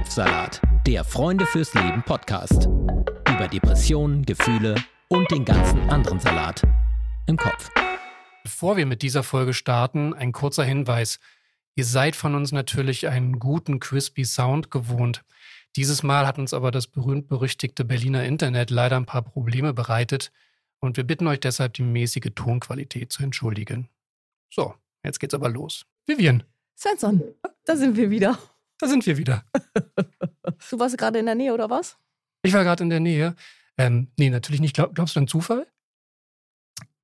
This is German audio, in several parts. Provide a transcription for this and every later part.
Kopfsalat, der Freunde fürs Leben Podcast. Über Depressionen, Gefühle und den ganzen anderen Salat im Kopf. Bevor wir mit dieser Folge starten, ein kurzer Hinweis. Ihr seid von uns natürlich einen guten, crispy Sound gewohnt. Dieses Mal hat uns aber das berühmt-berüchtigte Berliner Internet leider ein paar Probleme bereitet und wir bitten euch deshalb, die mäßige Tonqualität zu entschuldigen. So, jetzt geht's aber los. Vivian. Svensson, da sind wir wieder. Da sind wir wieder. du warst gerade in der Nähe, oder was? Ich war gerade in der Nähe. Ähm, nee, natürlich nicht. Glaub, glaubst du an Zufall?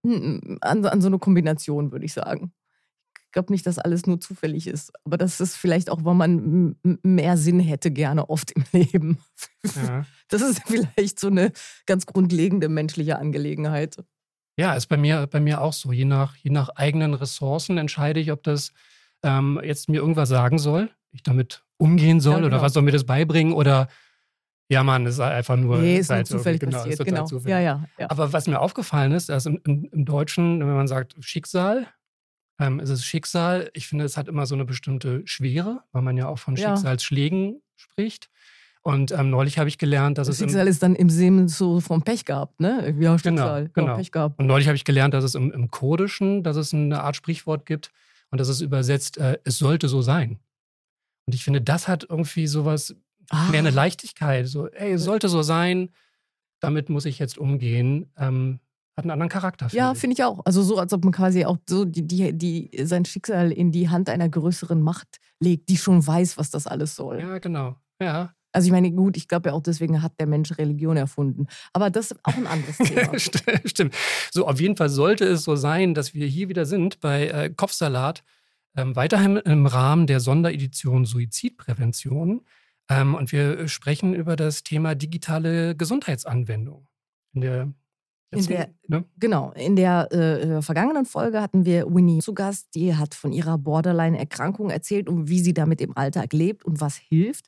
An, an so eine Kombination, würde ich sagen. Ich glaube nicht, dass alles nur zufällig ist. Aber das ist vielleicht auch, weil man mehr Sinn hätte gerne oft im Leben. Ja. Das ist vielleicht so eine ganz grundlegende menschliche Angelegenheit. Ja, ist bei mir, bei mir auch so. Je nach, je nach eigenen Ressourcen entscheide ich, ob das ähm, jetzt mir irgendwas sagen soll, ich damit umgehen soll ja, genau. oder was soll mir das beibringen oder ja, Mann, ist einfach nur. Nee, ist halt zufällig genau, passiert, genau. Zufällig. Ja, ja, ja, Aber was mir aufgefallen ist, dass im, im, im Deutschen, wenn man sagt Schicksal, ähm, ist es Schicksal. Ich finde, es hat immer so eine bestimmte Schwere, weil man ja auch von Schicksalsschlägen spricht. Und ähm, neulich habe ich gelernt, dass das es. Schicksal ist dann im Sinne so vom Pech gehabt, ne? Ja, Schicksal. Genau, genau. Ja, Pech gehabt. Und neulich habe ich gelernt, dass es im, im Kurdischen, dass es eine Art Sprichwort gibt und das ist übersetzt, äh, es sollte so sein. Und ich finde, das hat irgendwie sowas, ah. mehr eine Leichtigkeit. So, ey, es sollte so sein, damit muss ich jetzt umgehen. Ähm, hat einen anderen Charakter. Find ja, finde ich auch. Also so, als ob man quasi auch so die, die, die, sein Schicksal in die Hand einer größeren Macht legt, die schon weiß, was das alles soll. Ja, genau. Ja. Also ich meine, gut, ich glaube ja auch deswegen hat der Mensch Religion erfunden. Aber das ist auch ein anderes Thema. Stimmt. So, auf jeden Fall sollte es so sein, dass wir hier wieder sind bei äh, Kopfsalat. Ähm, weiterhin im Rahmen der Sonderedition Suizidprävention. Ähm, und wir sprechen über das Thema digitale Gesundheitsanwendung. In der in der, ne? Genau, in der äh, vergangenen Folge hatten wir Winnie zu Gast, die hat von ihrer Borderline-Erkrankung erzählt und wie sie damit im Alltag lebt und was hilft.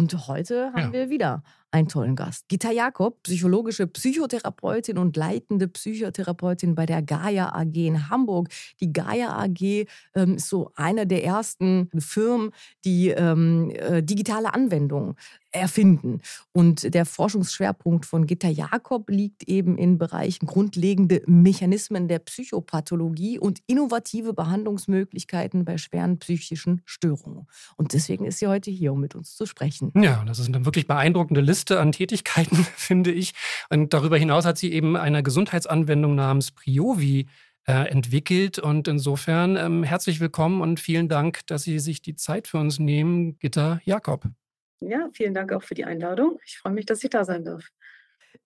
Und heute haben ja. wir wieder einen tollen Gast. Gita Jakob, psychologische Psychotherapeutin und leitende Psychotherapeutin bei der Gaia AG in Hamburg. Die Gaia AG ähm, ist so eine der ersten Firmen, die ähm, äh, digitale Anwendungen erfinden. Und der Forschungsschwerpunkt von Gitta Jakob liegt eben in Bereichen grundlegende Mechanismen der Psychopathologie und innovative Behandlungsmöglichkeiten bei schweren psychischen Störungen. Und deswegen ist sie heute hier, um mit uns zu sprechen. Ja, das ist eine wirklich beeindruckende Liste an Tätigkeiten, finde ich. Und darüber hinaus hat sie eben eine Gesundheitsanwendung namens Priovi äh, entwickelt. Und insofern ähm, herzlich willkommen und vielen Dank, dass Sie sich die Zeit für uns nehmen, Gitta Jakob. Ja, vielen Dank auch für die Einladung. Ich freue mich, dass ich da sein darf.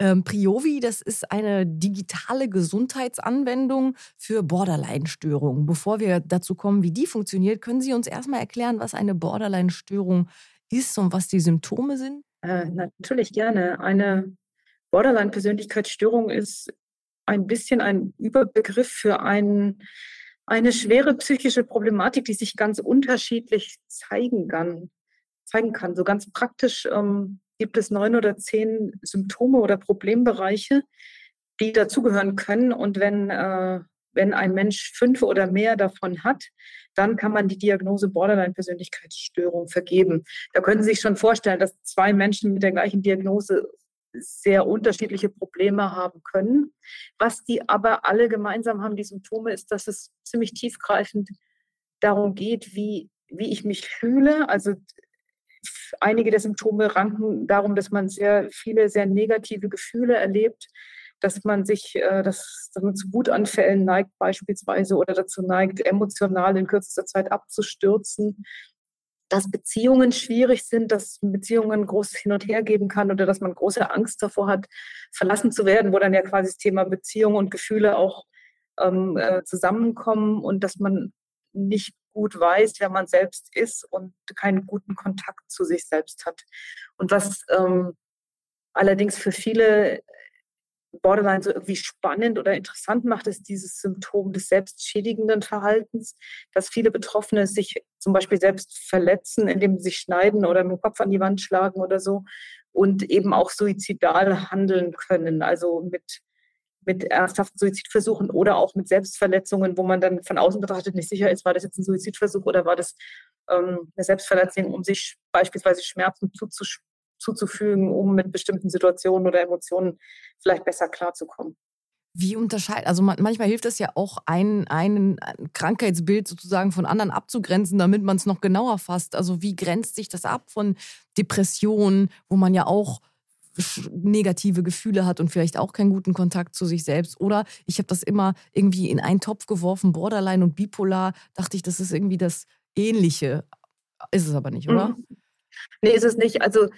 Ähm, Priovi, das ist eine digitale Gesundheitsanwendung für Borderline-Störungen. Bevor wir dazu kommen, wie die funktioniert, können Sie uns erstmal erklären, was eine Borderline-Störung ist und was die Symptome sind? Äh, natürlich gerne. Eine Borderline-Persönlichkeitsstörung ist ein bisschen ein Überbegriff für ein, eine schwere psychische Problematik, die sich ganz unterschiedlich zeigen kann. Zeigen kann. So ganz praktisch ähm, gibt es neun oder zehn Symptome oder Problembereiche, die dazugehören können. Und wenn äh, wenn ein Mensch fünf oder mehr davon hat, dann kann man die Diagnose Borderline-Persönlichkeitsstörung vergeben. Da können Sie sich schon vorstellen, dass zwei Menschen mit der gleichen Diagnose sehr unterschiedliche Probleme haben können. Was die aber alle gemeinsam haben, die Symptome, ist, dass es ziemlich tiefgreifend darum geht, wie, wie ich mich fühle. Also einige der Symptome ranken darum, dass man sehr viele, sehr negative Gefühle erlebt, dass man sich, äh, dass, dass man zu Wutanfällen neigt beispielsweise oder dazu neigt, emotional in kürzester Zeit abzustürzen, dass Beziehungen schwierig sind, dass Beziehungen großes Hin und Her geben kann oder dass man große Angst davor hat, verlassen zu werden, wo dann ja quasi das Thema Beziehung und Gefühle auch ähm, äh, zusammenkommen und dass man nicht gut weiß, wer man selbst ist und keinen guten Kontakt zu sich selbst hat. Und was ähm, allerdings für viele Borderline so irgendwie spannend oder interessant macht, ist dieses Symptom des selbstschädigenden Verhaltens, dass viele Betroffene sich zum Beispiel selbst verletzen, indem sie sich schneiden oder mit dem Kopf an die Wand schlagen oder so und eben auch suizidal handeln können, also mit mit ernsthaften Suizidversuchen oder auch mit Selbstverletzungen, wo man dann von außen betrachtet nicht sicher ist, war das jetzt ein Suizidversuch oder war das ähm, eine Selbstverletzung, um sich beispielsweise Schmerzen zuzufügen, um mit bestimmten Situationen oder Emotionen vielleicht besser klarzukommen. Wie unterscheidet, also manchmal hilft es ja auch, ein, ein Krankheitsbild sozusagen von anderen abzugrenzen, damit man es noch genauer fasst. Also wie grenzt sich das ab von Depressionen, wo man ja auch negative Gefühle hat und vielleicht auch keinen guten Kontakt zu sich selbst. Oder ich habe das immer irgendwie in einen Topf geworfen, Borderline und Bipolar, dachte ich, das ist irgendwie das Ähnliche. Ist es aber nicht, oder? Mhm. Nee, ist es nicht. Also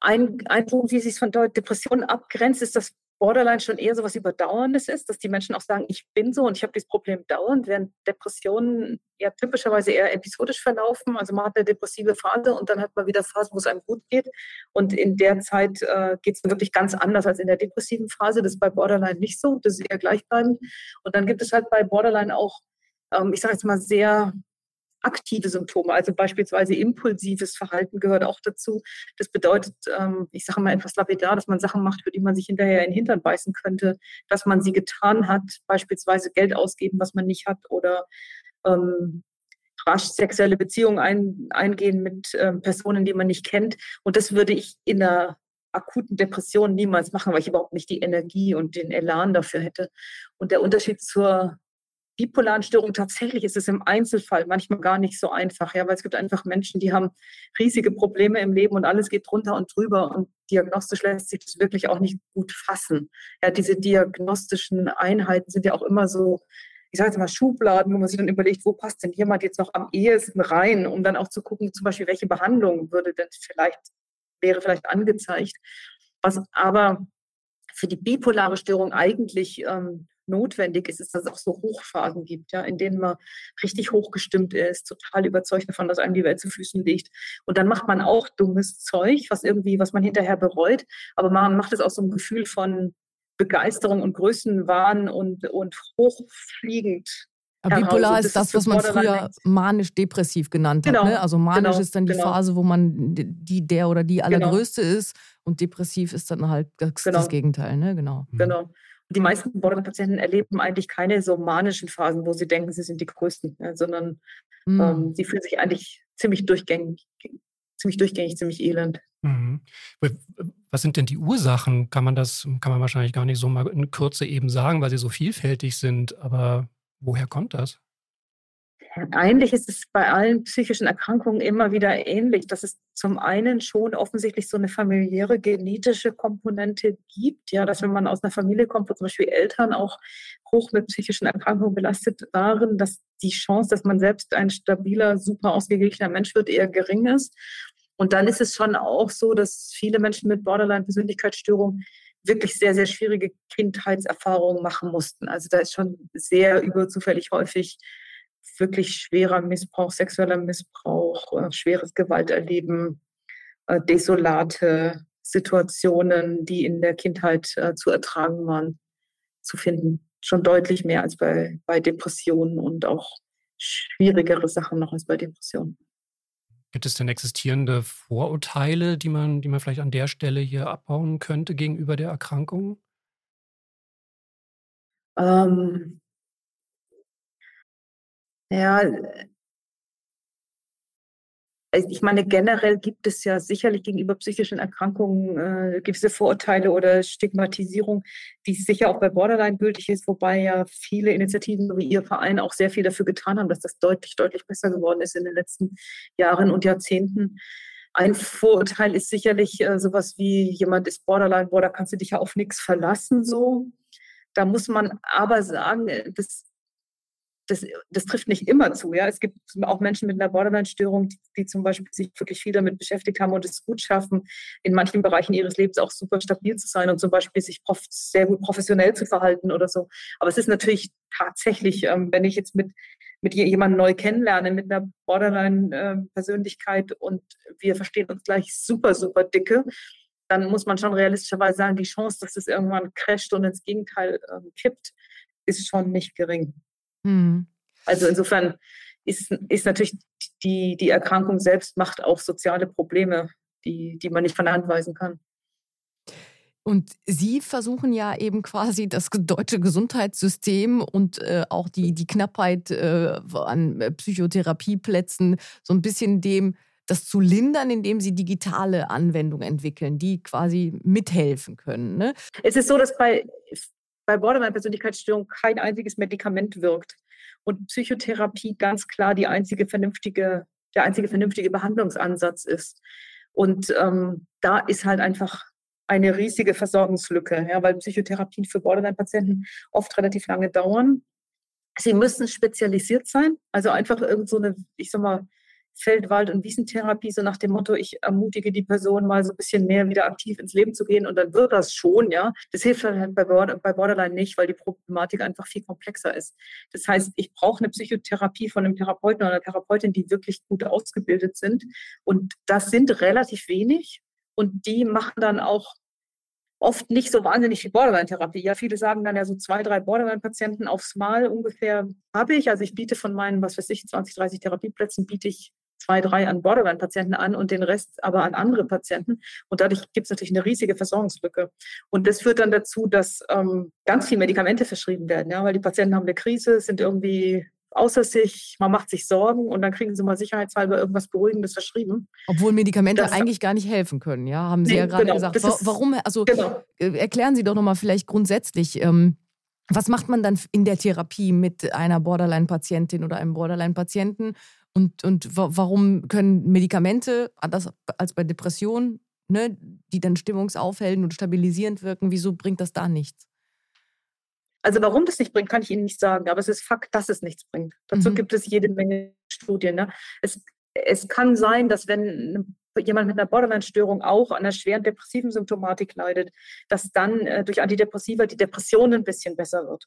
ein, ein Punkt, wie sich von Depressionen abgrenzt, ist, dass Borderline schon eher so was Überdauerndes ist, dass die Menschen auch sagen, ich bin so und ich habe dieses Problem dauernd, während Depressionen ja typischerweise eher episodisch verlaufen. Also man hat eine depressive Phase und dann hat man wieder Phasen, wo es einem gut geht. Und in der Zeit äh, geht es wirklich ganz anders als in der depressiven Phase. Das ist bei Borderline nicht so, das ist eher gleichbleibend. Und dann gibt es halt bei Borderline auch, ähm, ich sage jetzt mal, sehr aktive Symptome, also beispielsweise impulsives Verhalten gehört auch dazu. Das bedeutet, ähm, ich sage mal etwas lapidar, dass man Sachen macht, für die man sich hinterher in den Hintern beißen könnte, dass man sie getan hat, beispielsweise Geld ausgeben, was man nicht hat oder ähm, rasch sexuelle Beziehungen ein, eingehen mit ähm, Personen, die man nicht kennt. Und das würde ich in einer akuten Depression niemals machen, weil ich überhaupt nicht die Energie und den Elan dafür hätte. Und der Unterschied zur bipolaren Störung, tatsächlich ist es im Einzelfall manchmal gar nicht so einfach, ja, weil es gibt einfach Menschen, die haben riesige Probleme im Leben und alles geht drunter und drüber und diagnostisch lässt sich das wirklich auch nicht gut fassen. Ja, diese diagnostischen Einheiten sind ja auch immer so, ich sage jetzt mal Schubladen, wo man sich dann überlegt, wo passt denn jemand jetzt noch am ehesten rein, um dann auch zu gucken, zum Beispiel, welche Behandlung würde denn vielleicht, wäre vielleicht angezeigt. Was aber für die bipolare Störung eigentlich ähm, notwendig ist, ist, dass es auch so Hochphasen gibt, ja, in denen man richtig hochgestimmt ist, total überzeugt davon, dass einem die Welt zu Füßen liegt. Und dann macht man auch dummes Zeug, was irgendwie, was man hinterher bereut, aber man macht es aus so einem Gefühl von Begeisterung und Größenwahn und, und hochfliegend. Bipolar ist das, was man früher manisch-depressiv genannt hat. Genau, ne? Also manisch genau, ist dann die genau. Phase, wo man die, der oder die genau. allergrößte genau. ist und depressiv ist dann halt das, das genau. Gegenteil. Ne? Genau. Genau die meisten Borderline-Patienten erleben eigentlich keine so manischen Phasen, wo sie denken, sie sind die Größten, ja, sondern mhm. ähm, sie fühlen sich eigentlich ziemlich durchgängig, ziemlich durchgängig, ziemlich elend. Mhm. Was sind denn die Ursachen? Kann man das, kann man wahrscheinlich gar nicht so mal in Kürze eben sagen, weil sie so vielfältig sind, aber woher kommt das? Eigentlich ist es bei allen psychischen Erkrankungen immer wieder ähnlich, dass es zum einen schon offensichtlich so eine familiäre genetische Komponente gibt, ja, dass wenn man aus einer Familie kommt, wo zum Beispiel Eltern auch hoch mit psychischen Erkrankungen belastet waren, dass die Chance, dass man selbst ein stabiler, super ausgeglichener Mensch wird, eher gering ist. Und dann ist es schon auch so, dass viele Menschen mit Borderline-Persönlichkeitsstörung wirklich sehr, sehr schwierige Kindheitserfahrungen machen mussten. Also da ist schon sehr überzufällig häufig wirklich schwerer Missbrauch, sexueller Missbrauch, äh, schweres Gewalterleben, äh, desolate Situationen, die in der Kindheit äh, zu ertragen waren, zu finden. Schon deutlich mehr als bei, bei Depressionen und auch schwierigere Sachen noch als bei Depressionen. Gibt es denn existierende Vorurteile, die man, die man vielleicht an der Stelle hier abbauen könnte gegenüber der Erkrankung? Ähm, ja, also ich meine, generell gibt es ja sicherlich gegenüber psychischen Erkrankungen äh, gewisse Vorurteile oder Stigmatisierung, die sicher auch bei Borderline gültig ist, wobei ja viele Initiativen wie Ihr Verein auch sehr viel dafür getan haben, dass das deutlich, deutlich besser geworden ist in den letzten Jahren und Jahrzehnten. Ein Vorurteil ist sicherlich äh, sowas wie, jemand ist Borderline, boah, da kannst du dich ja auf nichts verlassen, so. Da muss man aber sagen, äh, das das, das trifft nicht immer zu. Ja? Es gibt auch Menschen mit einer Borderline-Störung, die, die, zum Beispiel sich wirklich viel damit beschäftigt haben und es gut schaffen, in manchen Bereichen ihres Lebens auch super stabil zu sein und zum Beispiel sich sehr gut professionell zu verhalten oder so. Aber es ist natürlich tatsächlich, ähm, wenn ich jetzt mit, mit jemandem neu kennenlerne, mit einer Borderline-Persönlichkeit und wir verstehen uns gleich super, super dicke, dann muss man schon realistischerweise sagen, die Chance, dass es irgendwann crasht und ins Gegenteil ähm, kippt, ist schon nicht gering. Mhm. Also insofern ist, ist natürlich die, die Erkrankung selbst macht auch soziale Probleme, die, die man nicht von der Hand weisen kann. Und Sie versuchen ja eben quasi das deutsche Gesundheitssystem und äh, auch die, die Knappheit äh, an äh, Psychotherapieplätzen so ein bisschen dem das zu lindern, indem sie digitale Anwendungen entwickeln, die quasi mithelfen können. Ne? Es ist so, dass bei, bei Borderline-Persönlichkeitsstörung kein einziges Medikament wirkt und Psychotherapie ganz klar die einzige vernünftige, der einzige vernünftige Behandlungsansatz ist. Und ähm, da ist halt einfach eine riesige Versorgungslücke, ja, weil Psychotherapien für Borderline-Patienten oft relativ lange dauern. Sie müssen spezialisiert sein, also einfach irgend so eine, ich sag mal, Feld-, Wald- und Wiesentherapie, so nach dem Motto, ich ermutige die Person mal so ein bisschen mehr wieder aktiv ins Leben zu gehen und dann wird das schon, ja. Das hilft halt bei, bei Borderline nicht, weil die Problematik einfach viel komplexer ist. Das heißt, ich brauche eine Psychotherapie von einem Therapeuten oder einer Therapeutin, die wirklich gut ausgebildet sind. Und das sind relativ wenig. Und die machen dann auch oft nicht so wahnsinnig viel Borderline-Therapie. Ja, viele sagen dann ja so zwei, drei Borderline-Patienten aufs Mal ungefähr habe ich. Also ich biete von meinen, was weiß ich, 20, 30 Therapieplätzen, biete ich zwei, drei an Borderline-Patienten an und den Rest aber an andere Patienten. Und dadurch gibt es natürlich eine riesige Versorgungslücke. Und das führt dann dazu, dass ähm, ganz viele Medikamente verschrieben werden, ja, weil die Patienten haben eine Krise, sind irgendwie außer sich, man macht sich Sorgen und dann kriegen sie mal sicherheitshalber irgendwas Beruhigendes verschrieben. Obwohl Medikamente das, eigentlich gar nicht helfen können, ja, haben Sie nee, ja gerade genau, gesagt. Ist, warum, also genau. Äh, erklären Sie doch nochmal vielleicht grundsätzlich, ähm, was macht man dann in der Therapie mit einer Borderline-Patientin oder einem Borderline-Patienten und, und warum können Medikamente, anders als bei Depressionen, ne, die dann stimmungsaufhellend und stabilisierend wirken, wieso bringt das da nichts? Also warum das nicht bringt, kann ich Ihnen nicht sagen, aber es ist Fakt, dass es nichts bringt. Dazu mhm. gibt es jede Menge Studien. Ne? Es, es kann sein, dass wenn jemand mit einer Borderline-Störung auch an einer schweren depressiven Symptomatik leidet, dass dann äh, durch Antidepressiva die Depression ein bisschen besser wird.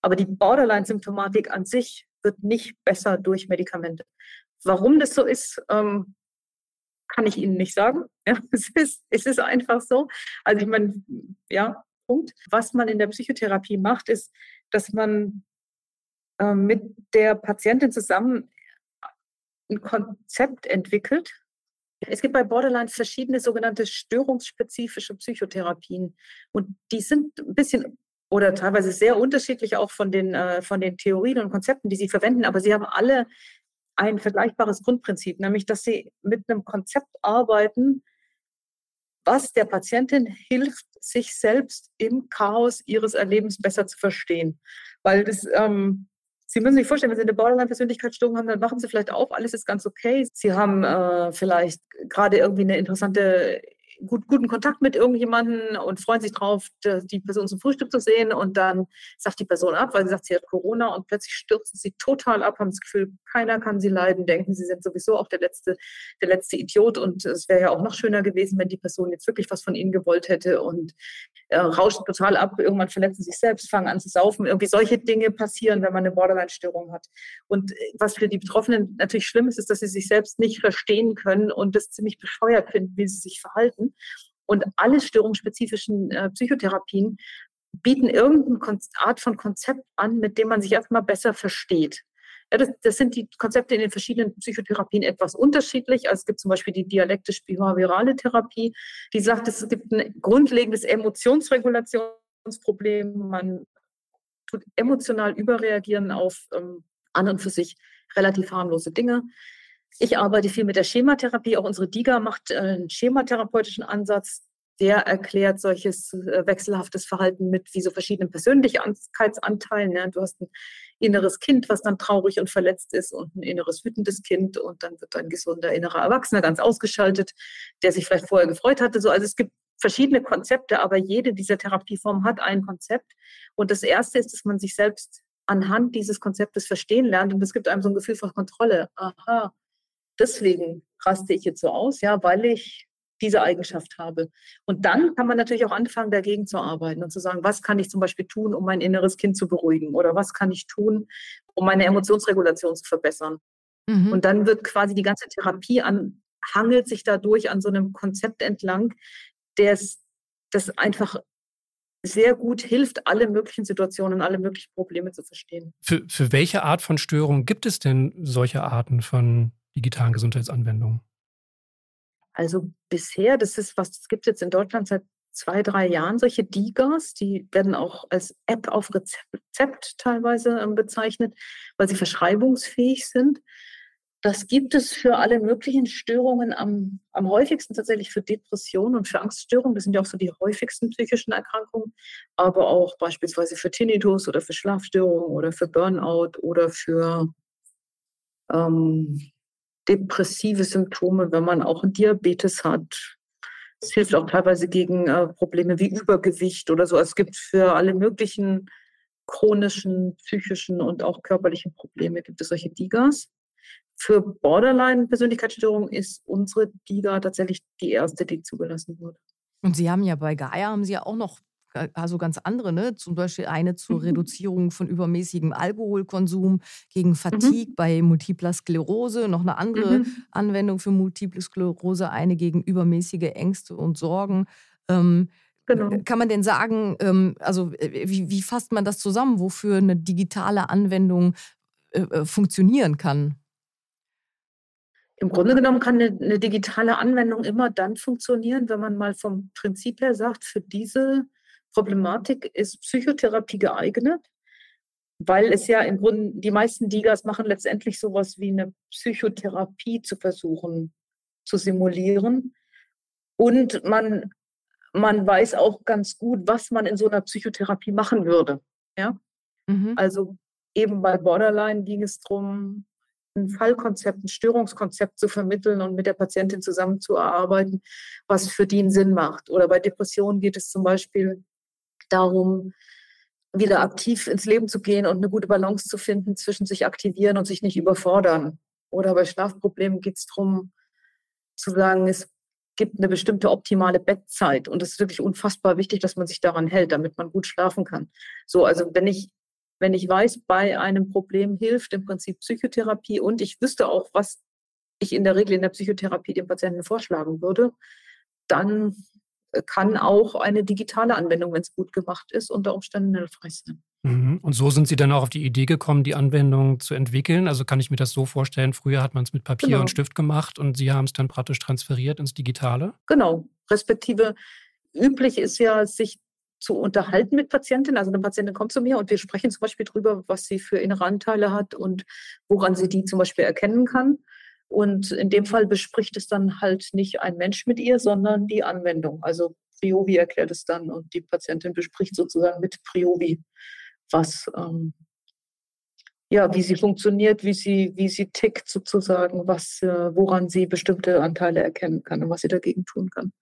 Aber die Borderline-Symptomatik an sich wird nicht besser durch Medikamente. Warum das so ist, ähm, kann ich Ihnen nicht sagen. Ja, es, ist, es ist einfach so. Also ich meine, ja, Punkt. Was man in der Psychotherapie macht, ist, dass man äh, mit der Patientin zusammen ein Konzept entwickelt. Es gibt bei Borderline verschiedene sogenannte störungsspezifische Psychotherapien und die sind ein bisschen oder teilweise sehr unterschiedlich auch von den, äh, von den Theorien und Konzepten, die sie verwenden, aber sie haben alle ein vergleichbares Grundprinzip, nämlich dass sie mit einem Konzept arbeiten, was der Patientin hilft, sich selbst im Chaos ihres Erlebens besser zu verstehen. Weil das, ähm, Sie müssen sich vorstellen, wenn Sie eine Borderline-Persönlichkeitsstörung haben, dann machen Sie vielleicht auf, alles ist ganz okay. Sie haben äh, vielleicht gerade irgendwie eine interessante gut, guten Kontakt mit irgendjemandem und freuen sich drauf, die Person zum Frühstück zu sehen. Und dann sagt die Person ab, weil sie sagt, sie hat Corona und plötzlich stürzen sie total ab, haben das Gefühl, keiner kann sie leiden, denken, sie sind sowieso auch der letzte, der letzte Idiot. Und es wäre ja auch noch schöner gewesen, wenn die Person jetzt wirklich was von ihnen gewollt hätte und äh, rauschen total ab. Irgendwann verletzen sich selbst, fangen an zu saufen. Irgendwie solche Dinge passieren, wenn man eine Borderline-Störung hat. Und äh, was für die Betroffenen natürlich schlimm ist, ist, dass sie sich selbst nicht verstehen können und das ziemlich bescheuert finden, wie sie sich verhalten. Und alle störungsspezifischen äh, Psychotherapien bieten irgendeine Art von Konzept an, mit dem man sich erstmal besser versteht. Ja, das, das, sind die Konzepte in den verschiedenen Psychotherapien etwas unterschiedlich. Also es gibt zum Beispiel die dialektisch-behaviorale Therapie, die sagt, es gibt ein grundlegendes Emotionsregulationsproblem. Man tut emotional überreagieren auf ähm, an und für sich relativ harmlose Dinge. Ich arbeite viel mit der Schematherapie. Auch unsere DIGA macht äh, einen schematherapeutischen Ansatz. Der erklärt solches äh, wechselhaftes Verhalten mit wie so verschiedenen Persönlichkeitsanteilen. Du hast ein inneres Kind, was dann traurig und verletzt ist und ein inneres wütendes Kind und dann wird ein gesunder innerer Erwachsener ganz ausgeschaltet, der sich vielleicht vorher gefreut hatte. So, also es gibt verschiedene Konzepte, aber jede dieser Therapieformen hat ein Konzept. Und das erste ist, dass man sich selbst anhand dieses Konzeptes verstehen lernt und es gibt einem so ein Gefühl von Kontrolle. Aha, deswegen raste ich jetzt so aus, ja, weil ich diese Eigenschaft habe. Und dann kann man natürlich auch anfangen, dagegen zu arbeiten und zu sagen, was kann ich zum Beispiel tun, um mein inneres Kind zu beruhigen oder was kann ich tun, um meine Emotionsregulation zu verbessern. Mhm. Und dann wird quasi die ganze Therapie an, hangelt sich dadurch an so einem Konzept entlang, das einfach sehr gut hilft, alle möglichen Situationen, alle möglichen Probleme zu verstehen. Für, für welche Art von Störung gibt es denn solche Arten von digitalen Gesundheitsanwendungen? Also bisher, das ist was, das gibt es jetzt in Deutschland seit zwei, drei Jahren solche Digas, die werden auch als App auf Rezept teilweise ähm, bezeichnet, weil sie verschreibungsfähig sind. Das gibt es für alle möglichen Störungen am, am häufigsten tatsächlich für Depressionen und für Angststörungen. Das sind ja auch so die häufigsten psychischen Erkrankungen, aber auch beispielsweise für Tinnitus oder für Schlafstörungen oder für Burnout oder für ähm, depressive Symptome, wenn man auch Diabetes hat. Es hilft auch teilweise gegen äh, Probleme wie Übergewicht oder so. Es gibt für alle möglichen chronischen, psychischen und auch körperlichen Probleme gibt es solche Digas. Für Borderline-Persönlichkeitsstörungen ist unsere DIGA tatsächlich die erste, die zugelassen wurde. Und Sie haben ja bei Gaia haben Sie ja auch noch also ganz andere, ne? zum Beispiel eine zur mhm. Reduzierung von übermäßigem Alkoholkonsum, gegen mhm. Fatigue mhm. bei multipler Sklerose, noch eine andere mhm. Anwendung für multiple Sklerose, eine gegen übermäßige Ängste und Sorgen. Ähm, genau. Kann man denn sagen, ähm, also äh, wie, wie fasst man das zusammen, wofür eine digitale Anwendung äh, äh funktionieren kann? Im Grunde genommen kann eine, eine, digitale Anwendung immer dann funktionieren, wenn man mal vom Prinzip her sagt, für diese Problematik ist Psychotherapie geeignet, weil es ja im Grunde, die meisten Digas machen letztendlich sowas wie eine Psychotherapie zu versuchen zu simulieren. Und man, man weiß auch ganz gut, was man in so einer Psychotherapie machen würde. Ja? Mhm. Also eben bei Borderline ging es darum, ein Fallkonzept, ein Störungskonzept zu vermitteln und mit der Patientin zusammenzuarbeiten, was für die einen Sinn macht. Oder bei Depressionen geht es zum Beispiel darum, wieder aktiv ins Leben zu gehen und eine gute Balance zu finden zwischen sich aktivieren und sich nicht überfordern. Oder bei Schlafproblemen geht es darum, zu sagen, es gibt eine bestimmte optimale Bettzeit. Und es ist wirklich unfassbar wichtig, dass man sich daran hält, damit man gut schlafen kann. So, also wenn ich wenn ich weiß, bei einem Problem hilft im Prinzip Psychotherapie und ich wüsste auch, was ich in der Regel in der Psychotherapie dem Patienten vorschlagen würde, dann kann auch eine digitale Anwendung, wenn es gut gemacht ist, unter Umständen hilfreich sein. Mhm. Und so sind Sie dann auch auf die Idee gekommen, die Anwendung zu entwickeln. Also kann ich mir das so vorstellen, früher hat man es mit Papier genau. und Stift gemacht und Sie haben es dann praktisch transferiert ins Digitale? Genau, respektive üblich ist ja, sich zu unterhalten mit Patientinnen. Also eine Patientin kommt zu mir und wir sprechen zum Beispiel darüber, was sie für innere Anteile hat und woran sie die zum Beispiel erkennen kann. Und in dem Fall bespricht es dann halt nicht ein Mensch mit ihr, sondern die Anwendung. Also Priovi erklärt es dann und die Patientin bespricht sozusagen mit Priovi, was ähm, ja, wie sie funktioniert, wie sie, wie sie tickt sozusagen, was, äh, woran sie bestimmte Anteile erkennen kann und was sie dagegen tun kann.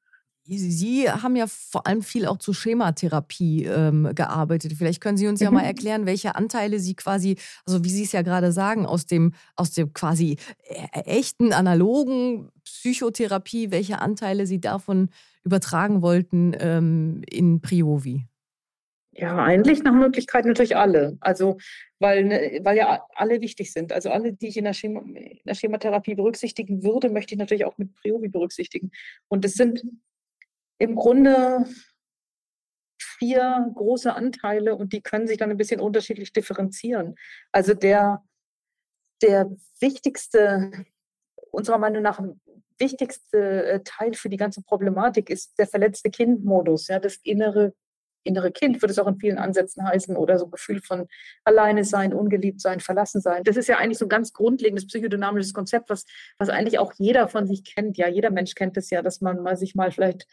Sie haben ja vor allem viel auch zur Schematherapie ähm, gearbeitet. Vielleicht können Sie uns ja mal mhm. erklären, welche Anteile Sie quasi, also wie Sie es ja gerade sagen, aus dem, aus dem quasi äh, echten, analogen Psychotherapie, welche Anteile Sie davon übertragen wollten ähm, in Priovi. Ja, eigentlich nach Möglichkeit natürlich alle. Also, weil, ne, weil ja alle wichtig sind. Also alle, die ich in der, Schema, in der Schematherapie berücksichtigen würde, möchte ich natürlich auch mit Priovi berücksichtigen. Und es sind im Grunde vier große Anteile und die können sich dann ein bisschen unterschiedlich differenzieren. Also der, der wichtigste, unserer Meinung nach wichtigste äh, Teil für die ganze Problematik ist der verletzte Kind-Modus, ja, das innere, innere Kind, würde es auch in vielen Ansätzen heißen, oder so Gefühl von alleine sein, ungeliebt sein, verlassen sein. Das ist ja eigentlich so ein ganz grundlegendes psychodynamisches Konzept, was, was eigentlich auch jeder von sich kennt. Ja, jeder Mensch kennt es ja, dass man mal sich mal vielleicht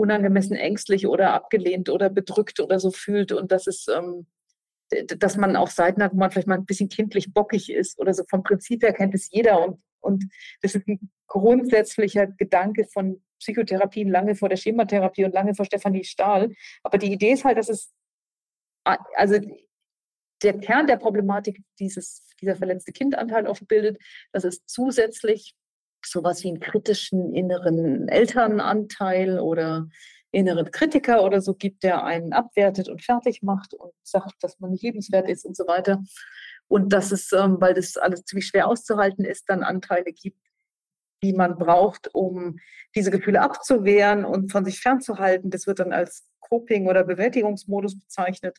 unangemessen ängstlich oder abgelehnt oder bedrückt oder so fühlt und dass es, ähm, dass man auch Seiten hat, wo man vielleicht mal ein bisschen kindlich bockig ist oder so. Vom Prinzip her kennt es jeder und, und das ist ein grundsätzlicher Gedanke von Psychotherapien lange vor der Schematherapie und lange vor Stefanie Stahl. Aber die Idee ist halt, dass es, also der Kern der Problematik dieses, dieser verletzte Kindanteil oft bildet, dass es zusätzlich sowas wie einen kritischen inneren Elternanteil oder inneren Kritiker oder so gibt, der einen abwertet und fertig macht und sagt, dass man nicht liebenswert ist und so weiter. Und dass es, ähm, weil das alles ziemlich schwer auszuhalten ist, dann Anteile gibt, die man braucht, um diese Gefühle abzuwehren und von sich fernzuhalten. Das wird dann als Coping- oder Bewältigungsmodus bezeichnet.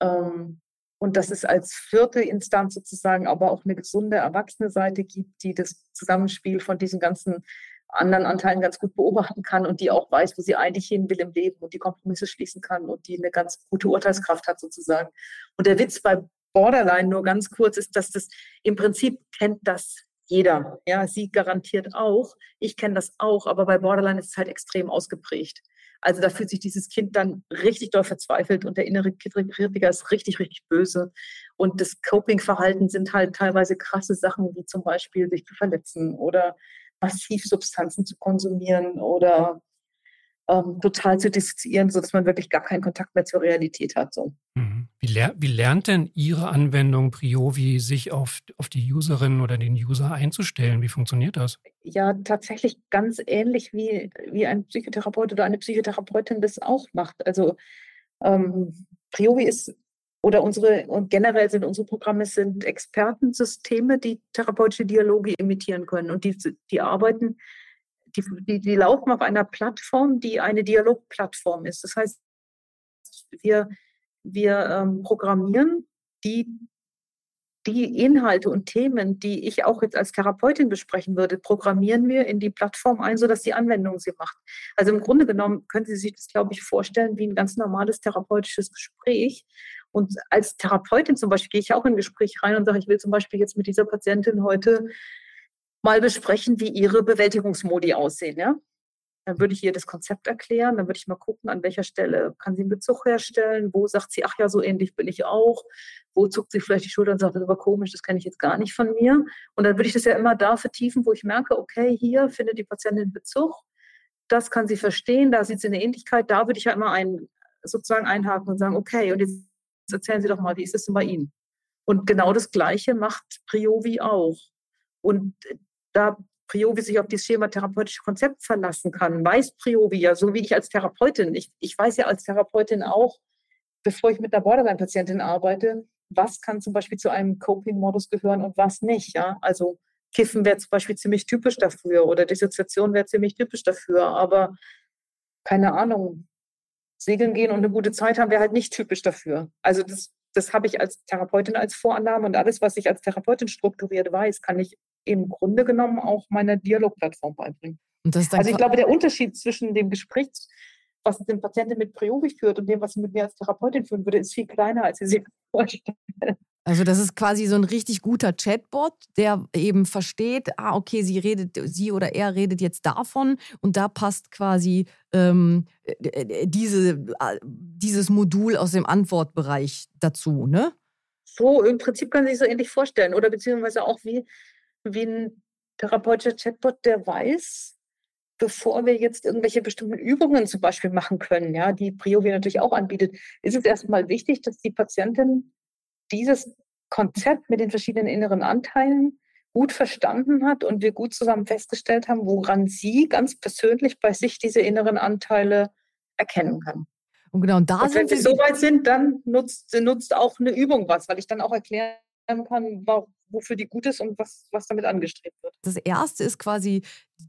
Ähm, und dass es als vierte Instanz sozusagen aber auch eine gesunde erwachsene Seite gibt, die das Zusammenspiel von diesen ganzen anderen Anteilen ganz gut beobachten kann und die auch weiß, wo sie eigentlich hin will im Leben und die Kompromisse schließen kann und die eine ganz gute Urteilskraft hat sozusagen. Und der Witz bei Borderline nur ganz kurz ist, dass das im Prinzip kennt das jeder. Ja, sie garantiert auch. Ich kenne das auch, aber bei Borderline ist es halt extrem ausgeprägt. Also da fühlt sich dieses Kind dann richtig doll verzweifelt und der innere Kritiker ist richtig, richtig böse. Und das Coping-Verhalten sind halt teilweise krasse Sachen, wie zum Beispiel sich zu verletzen oder massiv Substanzen zu konsumieren oder ähm, total zu dissoziieren, sodass man wirklich gar keinen Kontakt mehr zur Realität hat. So. Mhm. Wie, ler wie, lernt denn Ihre Anwendung Priovi, sich auf, auf die Userin oder den User einzustellen? Wie funktioniert das? Ja, tatsächlich ganz ähnlich wie, wie ein Psychotherapeut oder eine Psychotherapeutin das auch macht. Also ähm, Priovi ist oder unsere, und generell sind unsere Programme sind Expertensysteme, die therapeutische Dialoge imitieren können. Und die, die arbeiten die, die, die laufen auf einer Plattform, die eine Dialogplattform ist. Das heißt, wir, wir ähm, programmieren die, die Inhalte und Themen, die ich auch jetzt als Therapeutin besprechen würde, programmieren wir in die Plattform ein, sodass die Anwendung sie macht. Also im Grunde genommen können Sie sich das, glaube ich, vorstellen wie ein ganz normales therapeutisches Gespräch. Und als Therapeutin zum Beispiel gehe ich auch in ein Gespräch rein und sage, ich will zum Beispiel jetzt mit dieser Patientin heute mal besprechen, wie ihre Bewältigungsmodi aussehen. Ja? Dann würde ich ihr das Konzept erklären, dann würde ich mal gucken, an welcher Stelle kann sie einen Bezug herstellen, wo sagt sie, ach ja, so ähnlich bin ich auch, wo zuckt sie vielleicht die Schulter und sagt, das war komisch, das kenne ich jetzt gar nicht von mir. Und dann würde ich das ja immer da vertiefen, wo ich merke, okay, hier findet die Patientin Bezug, das kann sie verstehen, da sieht sie eine Ähnlichkeit, da würde ich ja immer ein, sozusagen einhaken und sagen, okay, und jetzt erzählen Sie doch mal, wie ist es denn bei Ihnen? Und genau das Gleiche macht Priovi auch. Und da Priovi sich auf dieses schematherapeutische Konzept verlassen kann, weiß Priovi ja, so wie ich als Therapeutin. Ich, ich weiß ja als Therapeutin auch, bevor ich mit einer Borderline-Patientin arbeite, was kann zum Beispiel zu einem Coping-Modus gehören und was nicht. Ja? Also Kiffen wäre zum Beispiel ziemlich typisch dafür oder Dissoziation wäre ziemlich typisch dafür, aber keine Ahnung, segeln gehen und eine gute Zeit haben wäre halt nicht typisch dafür. Also das, das habe ich als Therapeutin als Vorannahme und alles, was ich als Therapeutin strukturiert weiß, kann ich im Grunde genommen auch meine Dialogplattform beibringen. also ich glaube, der Unterschied zwischen dem Gespräch, was den Patienten mit Priori führt und dem, was sie mit mir als Therapeutin führen würde, ist viel kleiner, als sie sich vorstellen. Also das ist quasi so ein richtig guter Chatbot, der eben versteht, ah, okay, sie redet, sie oder er redet jetzt davon und da passt quasi ähm, diese, äh, dieses Modul aus dem Antwortbereich dazu, ne? So, im Prinzip kann man sich so ähnlich vorstellen. Oder beziehungsweise auch wie, wie ein therapeutischer Chatbot, der weiß, bevor wir jetzt irgendwelche bestimmten Übungen zum Beispiel machen können, ja, die Priovi natürlich auch anbietet, ist es erstmal wichtig, dass die Patientin dieses Konzept mit den verschiedenen inneren Anteilen gut verstanden hat und wir gut zusammen festgestellt haben, woran sie ganz persönlich bei sich diese inneren Anteile erkennen kann. Und genau, und da und sind wenn wir so weit sind, dann nutzt, nutzt auch eine Übung was, weil ich dann auch erklären kann, wofür die gut ist und was, was damit angestrebt wird. Das erste ist quasi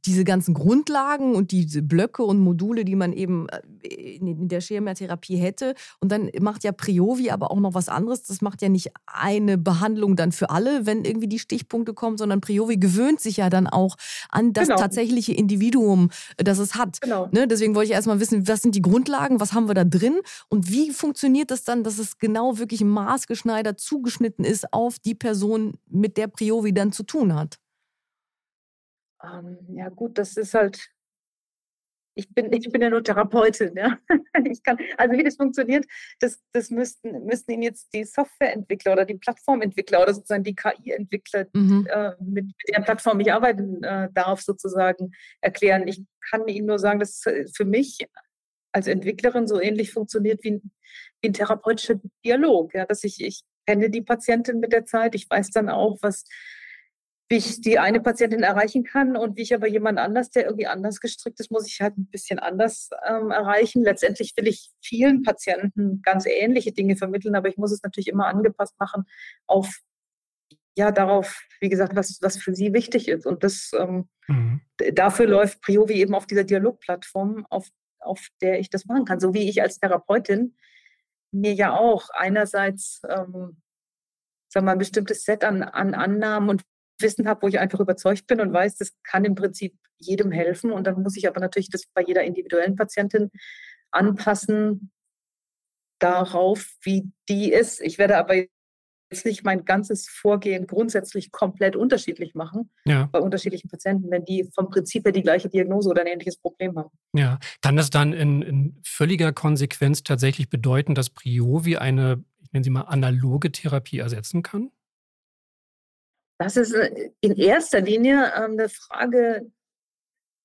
diese ganzen Grundlagen und diese Blöcke und Module, die man eben äh, in der Schematherapie hätte. Und dann macht ja Priovi aber auch noch was anderes. Das macht ja nicht eine Behandlung dann für alle, wenn irgendwie die Stichpunkte kommen, sondern Priovi gewöhnt sich ja dann auch an das genau. tatsächliche Individuum, äh, das es hat. Genau. Ne? Deswegen wollte ich erstmal wissen, was sind die Grundlagen, was haben wir da drin und wie funktioniert das dann, dass es genau wirklich maßgeschneidert zugeschnitten ist auf die Person, mit der Priovi dann zu tun hat. Ähm, ja gut, das ist halt, ich bin, ich bin ja nur Therapeutin, ja. Ich kann, also wie das funktioniert, das, das müssten, müssten Ihnen jetzt die Softwareentwickler oder die Plattformentwickler oder sozusagen die KI-Entwickler, mhm. äh, mit, mit der Plattform ich arbeiten äh, darf, sozusagen erklären. Ich kann Ihnen nur sagen, dass es für mich als Entwicklerin so ähnlich funktioniert wie ein, wie ein therapeutischer Dialog. Ja, dass ich, ich kenne die Patientin mit der Zeit, ich weiß dann auch, was wie ich die eine Patientin erreichen kann und wie ich aber jemand anders, der irgendwie anders gestrickt ist, muss ich halt ein bisschen anders ähm, erreichen. Letztendlich will ich vielen Patienten ganz ähnliche Dinge vermitteln, aber ich muss es natürlich immer angepasst machen auf ja darauf, wie gesagt, was, was für sie wichtig ist. Und das ähm, mhm. dafür läuft Priovi eben auf dieser Dialogplattform, auf, auf der ich das machen kann. So wie ich als Therapeutin mir ja auch einerseits ähm, sagen wir, ein bestimmtes Set an, an Annahmen und Wissen habe, wo ich einfach überzeugt bin und weiß, das kann im Prinzip jedem helfen. Und dann muss ich aber natürlich das bei jeder individuellen Patientin anpassen darauf, wie die ist. Ich werde aber jetzt nicht mein ganzes Vorgehen grundsätzlich komplett unterschiedlich machen ja. bei unterschiedlichen Patienten, wenn die vom Prinzip her die gleiche Diagnose oder ein ähnliches Problem haben. Ja, kann das dann in, in völliger Konsequenz tatsächlich bedeuten, dass Priovi eine, ich nenne sie mal, analoge Therapie ersetzen kann? Das ist äh, in erster Linie ähm, eine Frage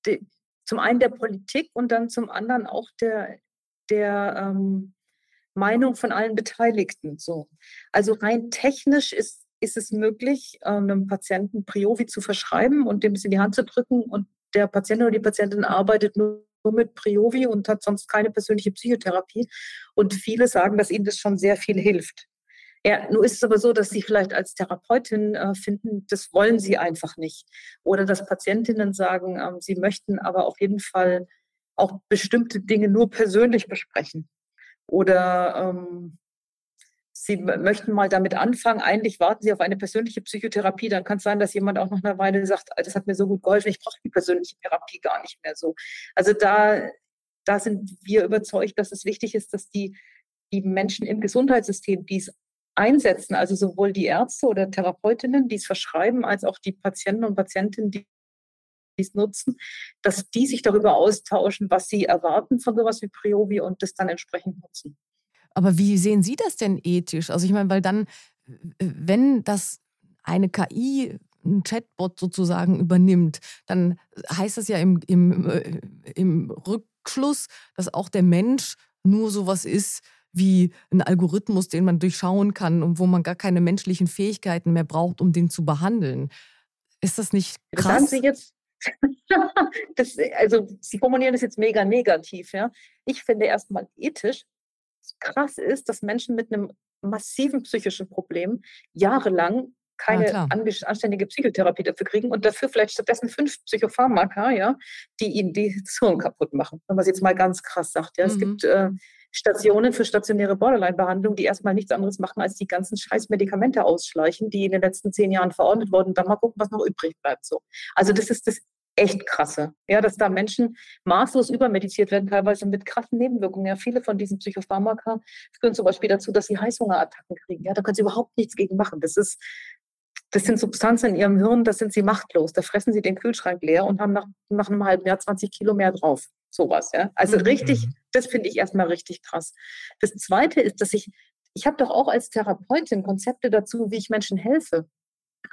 die, zum einen der Politik und dann zum anderen auch der, der ähm, Meinung von allen Beteiligten. So. Also rein technisch ist, ist es möglich, ähm, einem Patienten Priovi zu verschreiben und dem es in die Hand zu drücken und der Patient oder die Patientin arbeitet nur mit Priovi und hat sonst keine persönliche Psychotherapie. Und viele sagen, dass ihnen das schon sehr viel hilft. Ja, nur ist es aber so, dass sie vielleicht als Therapeutin äh, finden, das wollen sie einfach nicht. Oder dass Patientinnen sagen, ähm, sie möchten aber auf jeden Fall auch bestimmte Dinge nur persönlich besprechen. Oder ähm, Sie möchten mal damit anfangen, eigentlich warten Sie auf eine persönliche Psychotherapie, dann kann es sein, dass jemand auch nach einer Weile sagt, das hat mir so gut geholfen, ich brauche die persönliche Therapie gar nicht mehr so. Also da, da sind wir überzeugt, dass es wichtig ist, dass die, die Menschen im Gesundheitssystem, die es einsetzen, also sowohl die Ärzte oder Therapeutinnen, die es verschreiben, als auch die Patienten und Patientinnen, die es nutzen, dass die sich darüber austauschen, was sie erwarten von sowas wie Priovi und das dann entsprechend nutzen. Aber wie sehen Sie das denn ethisch? Also ich meine, weil dann, wenn das eine KI ein Chatbot sozusagen übernimmt, dann heißt das ja im, im, äh, im Rückschluss, dass auch der Mensch nur sowas ist wie ein Algorithmus, den man durchschauen kann und wo man gar keine menschlichen Fähigkeiten mehr braucht, um den zu behandeln. Ist das nicht krass? Das Sie jetzt das, also Sie formulieren das jetzt mega negativ. Ja? Ich finde erstmal ethisch krass ist, dass Menschen mit einem massiven psychischen Problem jahrelang keine ja, anständige Psychotherapie dafür kriegen und dafür vielleicht stattdessen fünf Psychopharmaka, ja, die ihnen die Hirn kaputt machen, wenn man es jetzt mal ganz krass sagt. Ja. Mhm. Es gibt äh, Stationen für stationäre Borderline-Behandlung, die erstmal nichts anderes machen, als die ganzen scheiß Medikamente ausschleichen, die in den letzten zehn Jahren verordnet wurden, dann mal gucken, was noch übrig bleibt. So. Also das ist das echt krasse. Ja, dass da Menschen maßlos übermediziert werden, teilweise mit krassen Nebenwirkungen. Ja, viele von diesen Psychopharmaka führen zum Beispiel dazu, dass sie Heißhungerattacken kriegen. Ja, da können sie überhaupt nichts gegen machen. Das ist, das sind Substanzen in ihrem Hirn, da sind sie machtlos. Da fressen sie den Kühlschrank leer und haben nach, nach einem halben Jahr 20 Kilo mehr drauf. Sowas, ja. Also mhm. richtig, das finde ich erstmal richtig krass. Das zweite ist, dass ich, ich habe doch auch als Therapeutin Konzepte dazu, wie ich Menschen helfe.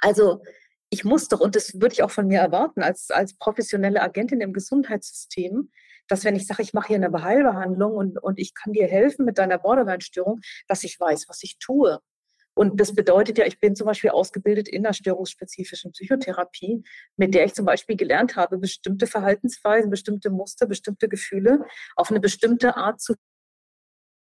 Also ich muss doch, und das würde ich auch von mir erwarten, als, als professionelle Agentin im Gesundheitssystem, dass wenn ich sage, ich mache hier eine Beheilbehandlung und, und ich kann dir helfen mit deiner Borderline-Störung, dass ich weiß, was ich tue. Und das bedeutet ja, ich bin zum Beispiel ausgebildet in der störungsspezifischen Psychotherapie, mit der ich zum Beispiel gelernt habe, bestimmte Verhaltensweisen, bestimmte Muster, bestimmte Gefühle auf eine bestimmte Art zu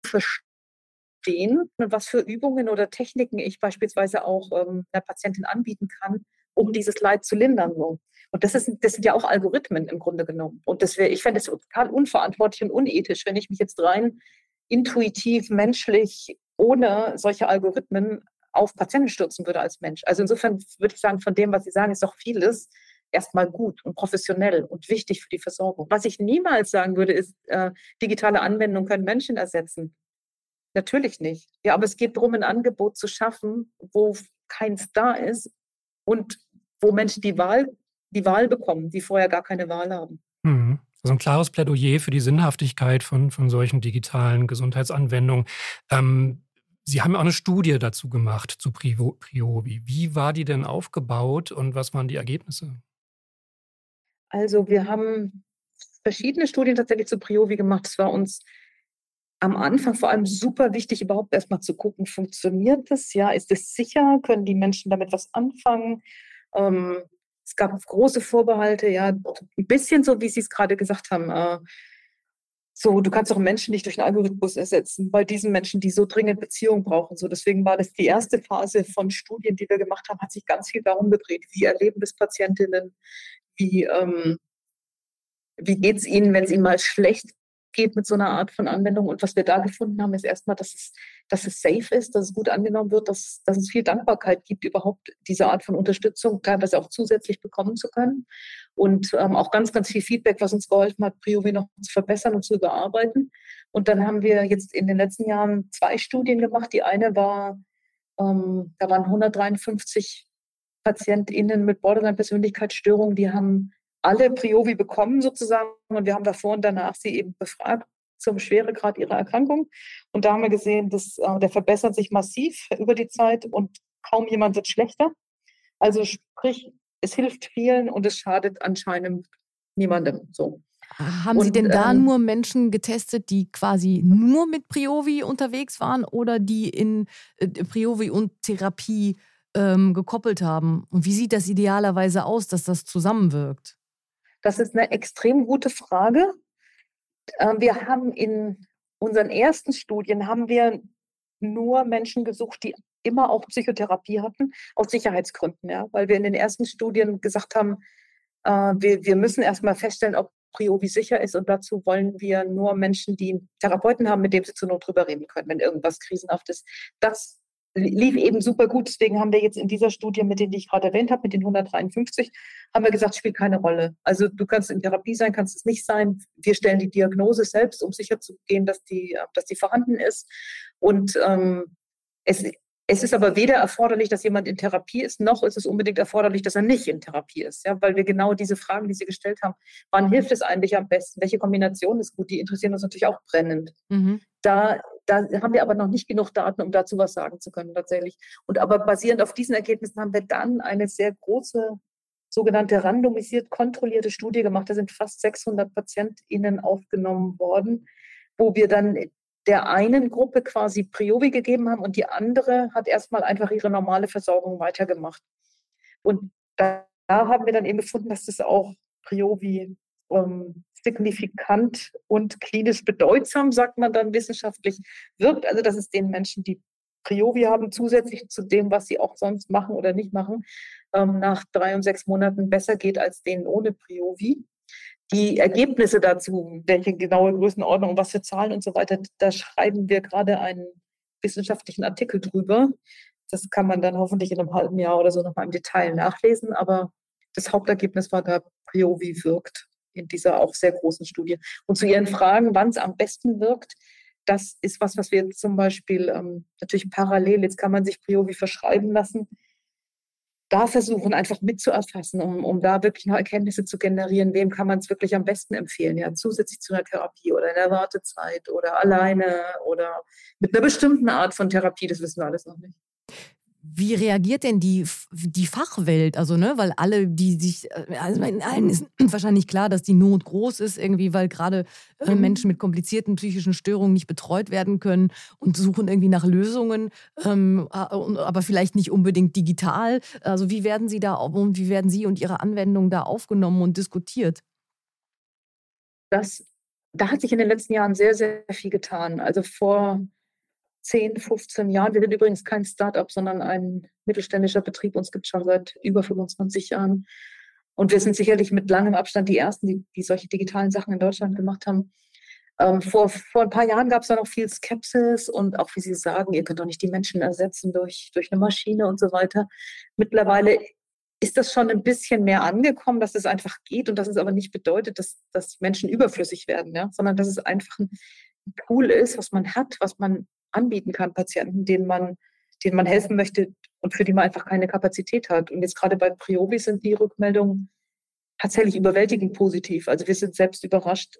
verstehen und was für Übungen oder Techniken ich beispielsweise auch ähm, einer Patientin anbieten kann, um dieses Leid zu lindern. Und das, ist, das sind ja auch Algorithmen im Grunde genommen. Und das wär, ich fände es total unverantwortlich und unethisch, wenn ich mich jetzt rein intuitiv, menschlich, ohne solche Algorithmen auf Patienten stürzen würde als Mensch. Also insofern würde ich sagen, von dem, was Sie sagen, ist doch vieles erstmal gut und professionell und wichtig für die Versorgung. Was ich niemals sagen würde, ist, äh, digitale Anwendungen können Menschen ersetzen. Natürlich nicht. Ja, aber es geht darum, ein Angebot zu schaffen, wo keins da ist und wo Menschen die Wahl, die Wahl bekommen, die vorher gar keine Wahl haben. Mhm. Also ein klares Plädoyer für die Sinnhaftigkeit von, von solchen digitalen Gesundheitsanwendungen. Ähm, Sie haben auch eine Studie dazu gemacht, zu Priovi. Wie war die denn aufgebaut und was waren die Ergebnisse? Also wir haben verschiedene Studien tatsächlich zu Priovi gemacht. Es war uns am Anfang vor allem super wichtig, überhaupt erstmal zu gucken, funktioniert das? Ja, ist es sicher? Können die Menschen damit was anfangen? Ähm, es gab große Vorbehalte, ja, ein bisschen so, wie Sie es gerade gesagt haben. Äh, so, du kannst auch Menschen nicht durch einen Algorithmus ersetzen, bei diesen Menschen, die so dringend Beziehungen brauchen. So, deswegen war das die erste Phase von Studien, die wir gemacht haben, hat sich ganz viel darum gedreht. Wie erleben das Patientinnen? Wie, ähm, wie geht es ihnen, wenn es ihnen mal schlecht geht mit so einer Art von Anwendung. Und was wir da gefunden haben, ist erstmal, dass es, dass es safe ist, dass es gut angenommen wird, dass, dass es viel Dankbarkeit gibt, überhaupt diese Art von Unterstützung teilweise auch zusätzlich bekommen zu können. Und ähm, auch ganz, ganz viel Feedback, was uns geholfen hat, Priori noch zu verbessern und zu überarbeiten. Und dann haben wir jetzt in den letzten Jahren zwei Studien gemacht. Die eine war, ähm, da waren 153 PatientInnen mit Borderline-Persönlichkeitsstörungen, die haben alle Priovi bekommen sozusagen und wir haben davor und danach sie eben befragt zum Schweregrad ihrer Erkrankung. Und da haben wir gesehen, dass äh, der verbessert sich massiv über die Zeit und kaum jemand wird schlechter. Also sprich, es hilft vielen und es schadet anscheinend niemandem. So. Haben und, Sie denn da ähm, nur Menschen getestet, die quasi nur mit Priovi unterwegs waren oder die in äh, Priovi und Therapie ähm, gekoppelt haben? Und wie sieht das idealerweise aus, dass das zusammenwirkt? Das ist eine extrem gute Frage. Ähm, wir haben in unseren ersten Studien haben wir nur Menschen gesucht, die immer auch Psychotherapie hatten, aus Sicherheitsgründen, ja, weil wir in den ersten Studien gesagt haben, äh, wir, wir müssen erstmal feststellen, ob Priobi sicher ist und dazu wollen wir nur Menschen, die Therapeuten haben, mit dem sie zur Not drüber reden können, wenn irgendwas krisenhaft ist. Das lief eben super gut. Deswegen haben wir jetzt in dieser Studie, mit denen ich gerade erwähnt habe, mit den 153, haben wir gesagt, spielt keine Rolle. Also du kannst in Therapie sein, kannst es nicht sein. Wir stellen die Diagnose selbst, um sicher zu gehen, dass die, dass die vorhanden ist. Und ähm, es, es ist aber weder erforderlich, dass jemand in Therapie ist, noch ist es unbedingt erforderlich, dass er nicht in Therapie ist. Ja, weil wir genau diese Fragen, die Sie gestellt haben, wann hilft es eigentlich am besten? Welche Kombination ist gut? Die interessieren uns natürlich auch brennend. Mhm. Da, da haben wir aber noch nicht genug Daten, um dazu was sagen zu können, tatsächlich. Und aber basierend auf diesen Ergebnissen haben wir dann eine sehr große sogenannte randomisiert kontrollierte Studie gemacht. Da sind fast 600 PatientInnen aufgenommen worden, wo wir dann der einen Gruppe quasi Priovi gegeben haben und die andere hat erstmal einfach ihre normale Versorgung weitergemacht. Und da, haben wir dann eben gefunden, dass das auch Priovi ähm, signifikant und klinisch bedeutsam, sagt man dann wissenschaftlich, wirkt. Also dass es den Menschen, die Priovi haben, zusätzlich zu dem, was sie auch sonst machen oder nicht machen, ähm, nach drei und sechs Monaten besser geht als denen ohne Priovi. Die Ergebnisse dazu, welche genaue Größenordnung, was für Zahlen und so weiter, da schreiben wir gerade einen wissenschaftlichen Artikel drüber. Das kann man dann hoffentlich in einem halben Jahr oder so nochmal im Detail nachlesen. Aber das Hauptergebnis war da, Priovi wirkt in dieser auch sehr großen Studie. Und zu Ihren Fragen, wann es am besten wirkt, das ist was, was wir zum Beispiel ähm, natürlich parallel, jetzt kann man sich Priovi verschreiben lassen, da versuchen, einfach mitzuerfassen, um, um da wirklich noch Erkenntnisse zu generieren, wem kann man es wirklich am besten empfehlen, ja, zusätzlich zu einer Therapie oder in der Wartezeit oder alleine oder mit einer bestimmten Art von Therapie, das wissen wir alles noch nicht. Wie reagiert denn die, die Fachwelt? Also, ne, weil alle, die sich, äh, also in allen ist wahrscheinlich klar, dass die Not groß ist, irgendwie, weil gerade äh, mhm. Menschen mit komplizierten psychischen Störungen nicht betreut werden können und suchen irgendwie nach Lösungen, ähm, aber vielleicht nicht unbedingt digital. Also, wie werden Sie da und wie werden Sie und Ihre Anwendungen da aufgenommen und diskutiert? Das, da hat sich in den letzten Jahren sehr, sehr viel getan. Also vor 10, 15 Jahren. Wir sind übrigens kein Start-up, sondern ein mittelständischer Betrieb. Uns gibt es schon seit über 25 Jahren. Und wir sind sicherlich mit langem Abstand die Ersten, die, die solche digitalen Sachen in Deutschland gemacht haben. Ähm, vor, vor ein paar Jahren gab es da noch viel Skepsis und auch, wie Sie sagen, ihr könnt doch nicht die Menschen ersetzen durch, durch eine Maschine und so weiter. Mittlerweile ist das schon ein bisschen mehr angekommen, dass es einfach geht und dass es aber nicht bedeutet, dass, dass Menschen überflüssig werden, ja? sondern dass es einfach ein Tool ist, was man hat, was man anbieten kann, Patienten, denen man, denen man helfen möchte und für die man einfach keine Kapazität hat. Und jetzt gerade bei Priobi sind die Rückmeldungen tatsächlich überwältigend positiv. Also wir sind selbst überrascht,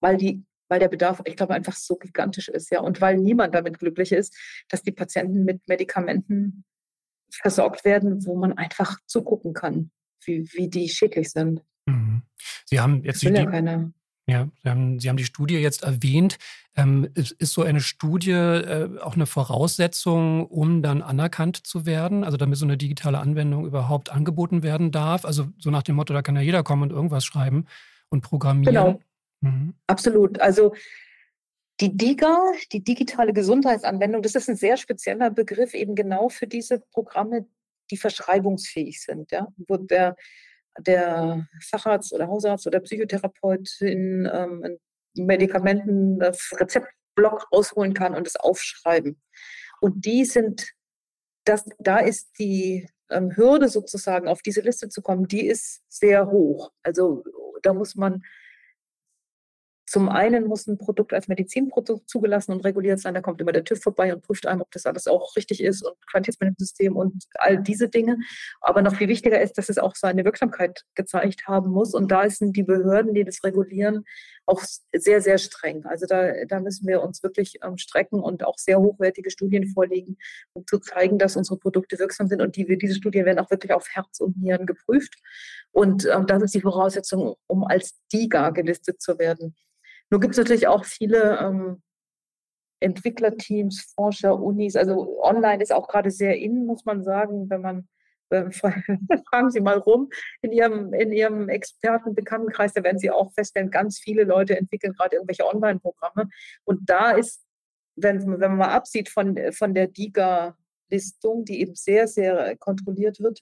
weil die weil der Bedarf, ich glaube, einfach so gigantisch ist, ja, und weil niemand damit glücklich ist, dass die Patienten mit Medikamenten versorgt werden, wo man einfach zugucken kann, wie, wie die schädlich sind. Mhm. Sie haben jetzt die, ja keine. Ja, Sie haben, Sie haben die Studie jetzt erwähnt. Ähm, ist, ist, so eine Studie äh, auch eine Voraussetzung, um dann anerkannt zu werden? Also damit so eine digitale Anwendung überhaupt angeboten werden darf? Also so nach dem Motto, da kann ja jeder kommen und irgendwas schreiben und programmieren. Genau. Mhm. Absolut. Also die DIGA, die digitale Gesundheitsanwendung, das ist ein sehr spezieller Begriff eben genau für diese Programme, die verschreibungsfähig sind, ja, wo der der Facharzt oder Hausarzt oder Psychotherapeutin ähm, Medikamenten, das Rezeptblock rausholen kann und es aufschreiben. Und die sind, das, da ist die ähm, Hürde sozusagen, auf diese Liste zu kommen, die ist sehr hoch. Also da muss man zum einen muss ein Produkt als Medizinprodukt zugelassen und reguliert sein. Da kommt immer der TÜV vorbei und prüft einem, ob das alles auch richtig ist und Qualitätsmanagementsystem und all diese Dinge. Aber noch viel wichtiger ist, dass es auch seine Wirksamkeit gezeigt haben muss. Und da sind die Behörden, die das regulieren, auch sehr, sehr streng. Also da, da müssen wir uns wirklich ähm, strecken und auch sehr hochwertige Studien vorlegen, um zu zeigen, dass unsere Produkte wirksam sind. Und die, diese Studien werden auch wirklich auf Herz und Nieren geprüft. Und ähm, das ist die Voraussetzung, um als DIGA gelistet zu werden. Nur gibt es natürlich auch viele ähm, Entwicklerteams, Forscher, Unis. Also online ist auch gerade sehr in, muss man sagen, wenn man fragen Sie mal rum in Ihrem, in Ihrem Expertenbekanntenkreis, da werden Sie auch feststellen, ganz viele Leute entwickeln gerade irgendwelche Online-Programme. Und da ist, wenn, wenn man mal absieht von, von der DIGA-Listung, die eben sehr, sehr kontrolliert wird,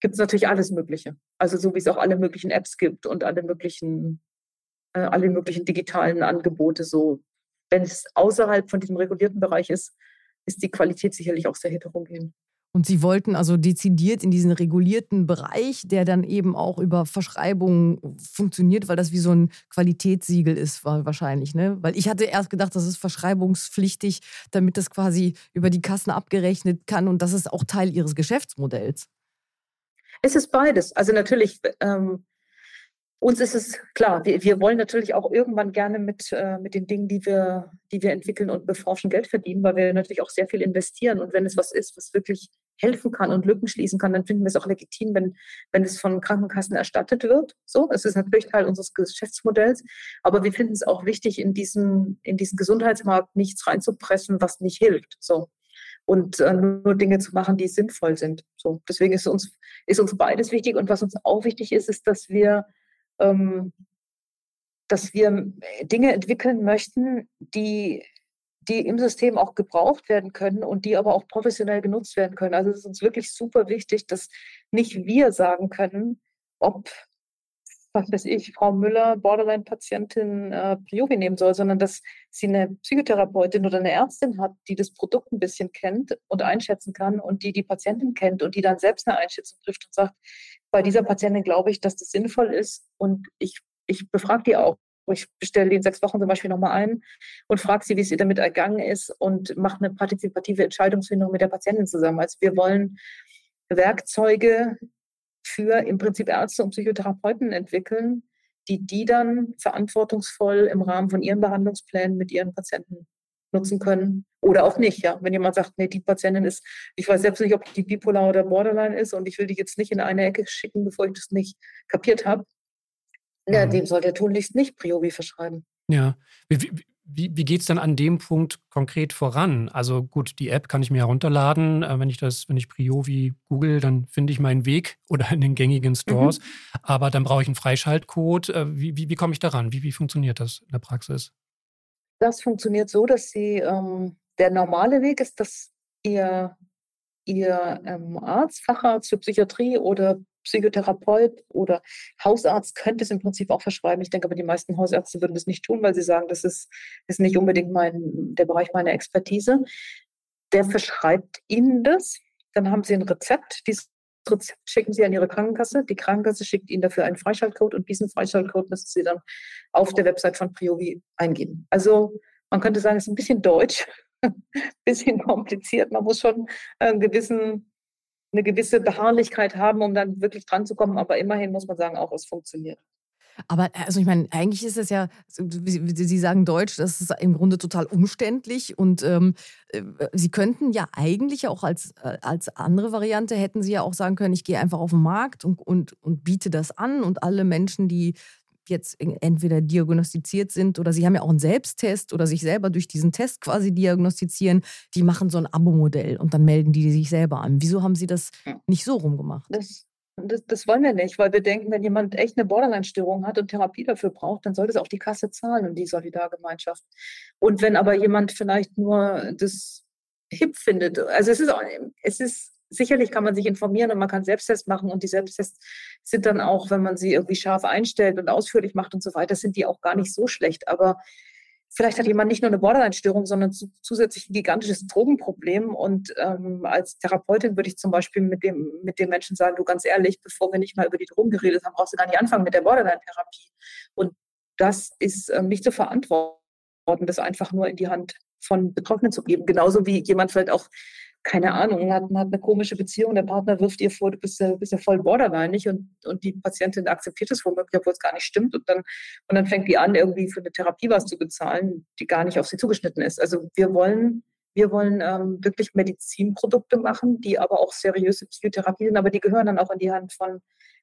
gibt es natürlich alles Mögliche. Also so wie es auch alle möglichen Apps gibt und alle möglichen äh, alle möglichen digitalen Angebote so. Wenn es außerhalb von diesem regulierten Bereich ist, ist die Qualität sicherlich auch sehr heterogen. Und Sie wollten also dezidiert in diesen regulierten Bereich, der dann eben auch über Verschreibungen funktioniert, weil das wie so ein Qualitätssiegel ist, wahrscheinlich, ne? Weil ich hatte erst gedacht, das ist verschreibungspflichtig, damit das quasi über die Kassen abgerechnet kann und das ist auch Teil Ihres Geschäftsmodells. Es ist beides. Also natürlich ähm, uns ist es klar, wir, wir wollen natürlich auch irgendwann gerne mit, äh, mit den Dingen, die wir, die wir entwickeln und beforschen, Geld verdienen, weil wir natürlich auch sehr viel investieren. Und wenn es was ist, was wirklich helfen kann und Lücken schließen kann, dann finden wir es auch legitim, wenn, wenn es von Krankenkassen erstattet wird. So, es ist natürlich Teil unseres Geschäftsmodells. Aber wir finden es auch wichtig, in diesen, in diesen Gesundheitsmarkt nichts reinzupressen, was nicht hilft. So und äh, nur Dinge zu machen, die sinnvoll sind. So, deswegen ist uns, ist uns beides wichtig. Und was uns auch wichtig ist, ist, dass wir dass wir Dinge entwickeln möchten, die, die im System auch gebraucht werden können und die aber auch professionell genutzt werden können. Also es ist uns wirklich super wichtig, dass nicht wir sagen können, ob, was weiß ich, Frau Müller, Borderline-Patientin äh, Priovi nehmen soll, sondern dass sie eine Psychotherapeutin oder eine Ärztin hat, die das Produkt ein bisschen kennt und einschätzen kann und die die Patientin kennt und die dann selbst eine Einschätzung trifft und sagt, bei dieser Patientin glaube ich, dass das sinnvoll ist und ich, ich befrage die auch. Ich bestelle die in sechs Wochen zum Beispiel nochmal ein und frage sie, wie es ihr damit ergangen ist und mache eine partizipative Entscheidungsfindung mit der Patientin zusammen. Also wir wollen Werkzeuge für im Prinzip Ärzte und Psychotherapeuten entwickeln, die die dann verantwortungsvoll im Rahmen von ihren Behandlungsplänen mit ihren Patienten nutzen können oder auch nicht. Ja, wenn jemand sagt, nee, die Patientin ist, ich weiß selbst nicht, ob die bipolar oder Borderline ist und ich will die jetzt nicht in eine Ecke schicken, bevor ich das nicht kapiert habe. Ja, mhm. dem soll der tunlichst nicht Priori verschreiben. Ja. Wie, wie, wie geht es dann an dem Punkt konkret voran? Also gut, die App kann ich mir herunterladen. Äh, wenn ich das, wenn ich Priovi google, dann finde ich meinen Weg oder in den gängigen Stores. Mhm. Aber dann brauche ich einen Freischaltcode. Äh, wie, wie, wie komme ich daran? Wie, wie funktioniert das in der Praxis? Das funktioniert so, dass Sie, ähm, der normale Weg ist, dass Ihr, Ihr ähm, Arzt, Facharzt für Psychiatrie oder Psychotherapeut oder Hausarzt könnte es im Prinzip auch verschreiben. Ich denke aber, die meisten Hausärzte würden das nicht tun, weil sie sagen, das ist, ist nicht unbedingt mein, der Bereich meiner Expertise. Der verschreibt Ihnen das. Dann haben Sie ein Rezept. Dieses Rezept schicken Sie an Ihre Krankenkasse. Die Krankenkasse schickt Ihnen dafür einen Freischaltcode und diesen Freischaltcode müssen Sie dann auf der Website von Priovi eingeben. Also man könnte sagen, es ist ein bisschen deutsch, ein bisschen kompliziert. Man muss schon einen gewissen, eine gewisse Beharrlichkeit haben, um dann wirklich dran zu kommen. Aber immerhin muss man sagen, auch es funktioniert. Aber also ich meine, eigentlich ist es ja, Sie sagen Deutsch, das ist im Grunde total umständlich und ähm, äh, Sie könnten ja eigentlich auch als, äh, als andere Variante hätten Sie ja auch sagen können, ich gehe einfach auf den Markt und, und, und biete das an und alle Menschen, die jetzt entweder diagnostiziert sind oder sie haben ja auch einen Selbsttest oder sich selber durch diesen Test quasi diagnostizieren, die machen so ein Abo-Modell und dann melden die sich selber an. Wieso haben Sie das nicht so rumgemacht? Das das, das, wollen wir nicht, weil wir denken, wenn jemand echt eine Borderline-Störung hat und Therapie dafür braucht, dann sollte es auch die Kasse zahlen und die Solidargemeinschaft. Und wenn aber jemand vielleicht nur das hip findet, also es ist, auch, es ist sicherlich kann man sich informieren und man kann Selbsttests machen und die Selbsttests sind dann auch, wenn man sie irgendwie scharf einstellt und ausführlich macht und so weiter, sind die auch gar nicht so schlecht. Aber vielleicht hat jemand nicht nur eine Borderline-Störung, sondern zu, zusätzlich ein gigantisches Drogenproblem. Und ähm, als Therapeutin würde ich zum Beispiel mit dem, mit dem Menschen sagen, du ganz ehrlich, bevor wir nicht mal über die Drogen geredet haben, brauchst du gar nicht anfangen mit der Borderline-Therapie. Und das ist ähm, nicht zu verantworten, das einfach nur in die Hand von Betroffenen zu geben. Genauso wie jemand vielleicht auch keine Ahnung, hat, hat eine komische Beziehung, der Partner wirft ihr vor, du bist ja, bist ja voll borderline und, und die Patientin akzeptiert es womöglich, obwohl es gar nicht stimmt und dann, und dann fängt die an, irgendwie für eine Therapie was zu bezahlen, die gar nicht auf sie zugeschnitten ist. Also wir wollen, wir wollen ähm, wirklich Medizinprodukte machen, die aber auch seriöse Psychotherapie sind, aber die gehören dann auch in die Hand von,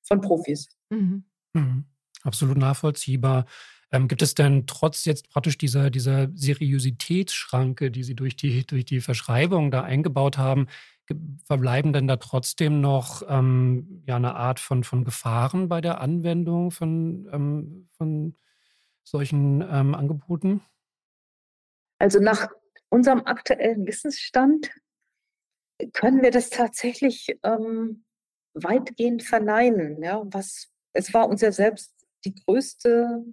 von Profis. Mhm. Mhm. Absolut nachvollziehbar. Ähm, gibt es denn trotz jetzt praktisch dieser, dieser Seriositätsschranke, die Sie durch die, durch die Verschreibung da eingebaut haben, verbleiben denn da trotzdem noch ähm, ja, eine Art von, von Gefahren bei der Anwendung von, ähm, von solchen ähm, Angeboten? Also nach unserem aktuellen Wissensstand können wir das tatsächlich ähm, weitgehend verneinen. Ja? Was, es war uns ja selbst die größte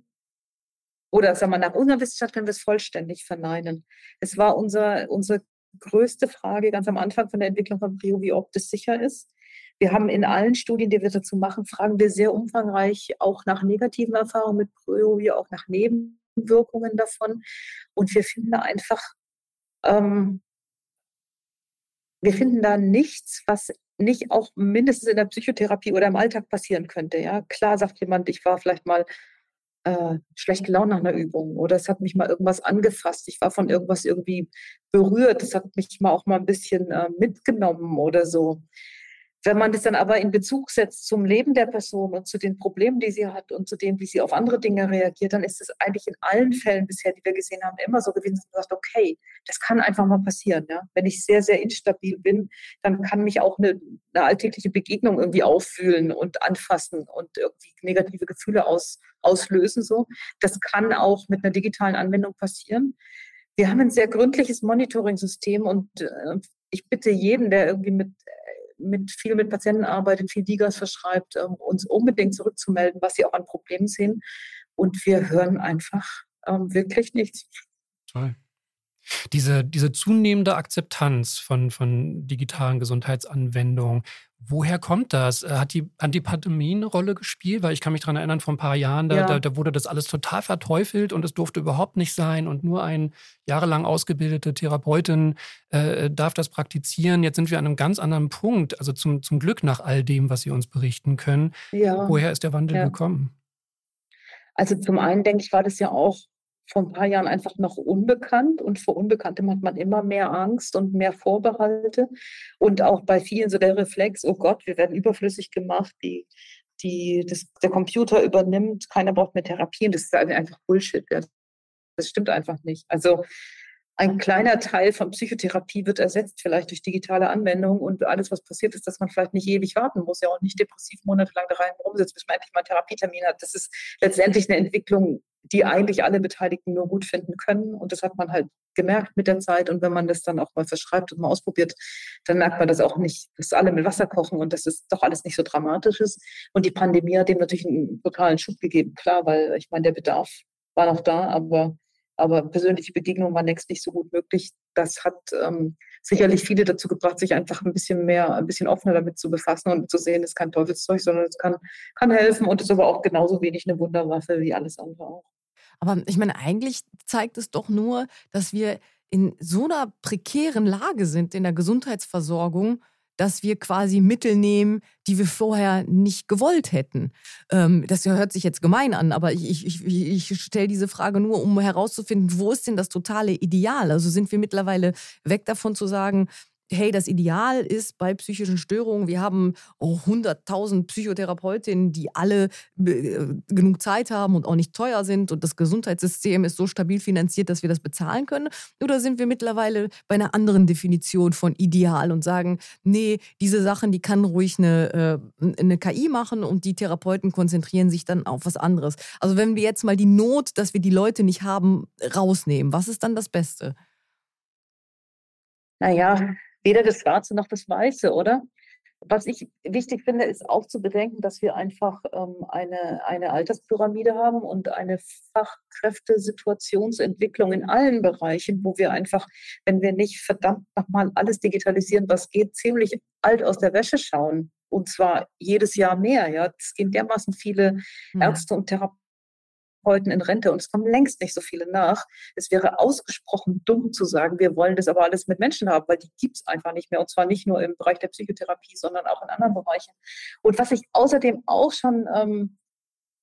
oder sagen wir, nach unserer Wissenschaft können wir es vollständig verneinen. Es war unser, unsere größte Frage ganz am Anfang von der Entwicklung von Brio, wie ob das sicher ist. Wir haben in allen Studien, die wir dazu machen, fragen wir sehr umfangreich auch nach negativen Erfahrungen mit Brio, wie auch nach Nebenwirkungen davon. Und wir finden da einfach, ähm, wir finden da nichts, was nicht auch mindestens in der Psychotherapie oder im Alltag passieren könnte. Ja, klar sagt jemand, ich war vielleicht mal äh, schlecht gelaunt nach einer Übung oder es hat mich mal irgendwas angefasst. Ich war von irgendwas irgendwie berührt. Das hat mich mal auch mal ein bisschen äh, mitgenommen oder so. Wenn man das dann aber in Bezug setzt zum Leben der Person und zu den Problemen, die sie hat und zu dem, wie sie auf andere Dinge reagiert, dann ist es eigentlich in allen Fällen bisher, die wir gesehen haben, immer so gewesen, dass man sagt, okay, das kann einfach mal passieren. Ja? Wenn ich sehr, sehr instabil bin, dann kann mich auch eine, eine alltägliche Begegnung irgendwie auffühlen und anfassen und irgendwie negative Gefühle aus, auslösen. So. Das kann auch mit einer digitalen Anwendung passieren. Wir haben ein sehr gründliches Monitoring-System und äh, ich bitte jeden, der irgendwie mit mit viel mit Patienten arbeitet, viel Digas verschreibt, ähm, uns unbedingt zurückzumelden, was sie auch an Problemen sehen. Und wir hören einfach ähm, wirklich nichts. Toll. Diese, diese zunehmende Akzeptanz von, von digitalen Gesundheitsanwendungen, woher kommt das? Äh, hat die, hat die Pandemie eine Rolle gespielt? Weil ich kann mich daran erinnern, vor ein paar Jahren, da, ja. da, da, wurde das alles total verteufelt und es durfte überhaupt nicht sein und nur eine jahrelang ausgebildete Therapeutin äh, darf das praktizieren. Jetzt sind wir an einem ganz anderen Punkt, also zum, zum Glück nach all dem, was Sie uns berichten können. Ja. Woher ist der Wandel ja. gekommen? Also zum einen denke ich, war das ja auch vor ein paar Jahren einfach noch unbekannt und vor Unbekanntem hat man immer mehr Angst und mehr Vorbehalte und auch bei vielen so der Reflex, oh Gott, wir werden überflüssig gemacht, die, die, das, der Computer übernimmt, keiner braucht mehr Therapien, das ist einfach Bullshit. Das stimmt einfach nicht. Also ein kleiner Teil von Psychotherapie wird ersetzt, vielleicht durch digitale Anwendungen und alles, was passiert ist, dass man vielleicht nicht ewig warten muss, ja auch nicht depressiv monatelang da rein rumsitzt, bis man endlich mal einen Therapietermin hat. Das ist letztendlich eine Entwicklung, die eigentlich alle Beteiligten nur gut finden können. Und das hat man halt gemerkt mit der Zeit. Und wenn man das dann auch mal verschreibt und mal ausprobiert, dann merkt man das auch nicht, dass alle mit Wasser kochen und dass es doch alles nicht so dramatisch ist. Und die Pandemie hat dem natürlich einen totalen Schub gegeben, klar, weil ich meine, der Bedarf war noch da, aber, aber persönliche Begegnungen waren längst nicht so gut möglich. Das hat ähm, sicherlich viele dazu gebracht, sich einfach ein bisschen mehr, ein bisschen offener damit zu befassen und zu sehen, es ist kein Teufelszeug, sondern es kann, kann helfen und ist aber auch genauso wenig eine Wunderwaffe wie alles andere auch. Aber ich meine, eigentlich zeigt es doch nur, dass wir in so einer prekären Lage sind in der Gesundheitsversorgung, dass wir quasi Mittel nehmen, die wir vorher nicht gewollt hätten. Ähm, das hört sich jetzt gemein an, aber ich, ich, ich stelle diese Frage nur, um herauszufinden, wo ist denn das totale Ideal? Also sind wir mittlerweile weg davon zu sagen, hey, das Ideal ist bei psychischen Störungen, wir haben oh, 100.000 Psychotherapeutinnen, die alle äh, genug Zeit haben und auch nicht teuer sind und das Gesundheitssystem ist so stabil finanziert, dass wir das bezahlen können? Oder sind wir mittlerweile bei einer anderen Definition von Ideal und sagen, nee, diese Sachen, die kann ruhig eine, äh, eine KI machen und die Therapeuten konzentrieren sich dann auf was anderes? Also wenn wir jetzt mal die Not, dass wir die Leute nicht haben, rausnehmen, was ist dann das Beste? Naja, weder das Schwarze noch das Weiße, oder? Was ich wichtig finde, ist auch zu bedenken, dass wir einfach ähm, eine, eine Alterspyramide haben und eine Fachkräftesituationsentwicklung in allen Bereichen, wo wir einfach, wenn wir nicht verdammt nochmal alles digitalisieren, was geht, ziemlich alt aus der Wäsche schauen. Und zwar jedes Jahr mehr. Ja, es gehen dermaßen viele Ärzte und Therapeuten Therapeuten in Rente und es kommen längst nicht so viele nach. Es wäre ausgesprochen dumm zu sagen, wir wollen das aber alles mit Menschen haben, weil die gibt es einfach nicht mehr und zwar nicht nur im Bereich der Psychotherapie, sondern auch in anderen Bereichen. Und was ich außerdem auch schon, ähm,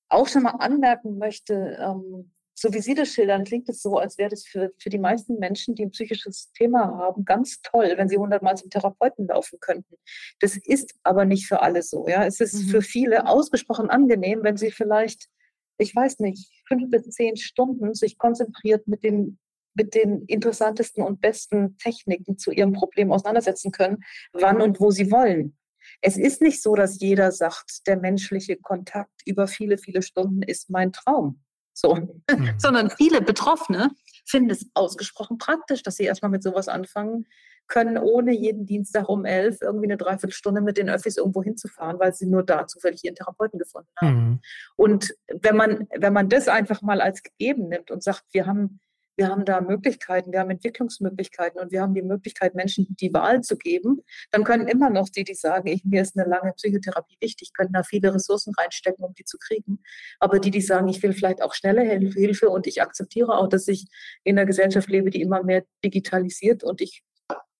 auch schon mal anmerken möchte, ähm, so wie Sie das schildern, klingt es so, als wäre das für, für die meisten Menschen, die ein psychisches Thema haben, ganz toll, wenn sie hundertmal zum Therapeuten laufen könnten. Das ist aber nicht für alle so. Ja? Es ist mhm. für viele ausgesprochen angenehm, wenn sie vielleicht ich weiß nicht, fünf bis zehn Stunden sich konzentriert mit den, mit den interessantesten und besten Techniken zu ihrem Problem auseinandersetzen können, wann und wo sie wollen. Es ist nicht so, dass jeder sagt, der menschliche Kontakt über viele, viele Stunden ist mein Traum. So. Mhm. Sondern viele Betroffene finden es ausgesprochen praktisch, dass sie erstmal mit sowas anfangen, können, ohne jeden Dienstag um elf irgendwie eine Dreiviertelstunde mit den Öffis irgendwo hinzufahren, weil sie nur da zufällig ihren Therapeuten gefunden haben. Mhm. Und wenn man, wenn man das einfach mal als gegeben nimmt und sagt, wir haben, wir haben da Möglichkeiten, wir haben Entwicklungsmöglichkeiten und wir haben die Möglichkeit, Menschen die Wahl zu geben, dann können immer noch die, die sagen, ich, mir ist eine lange Psychotherapie wichtig, können da viele Ressourcen reinstecken, um die zu kriegen. Aber die, die sagen, ich will vielleicht auch schnelle Hilfe und ich akzeptiere auch, dass ich in einer Gesellschaft lebe, die immer mehr digitalisiert und ich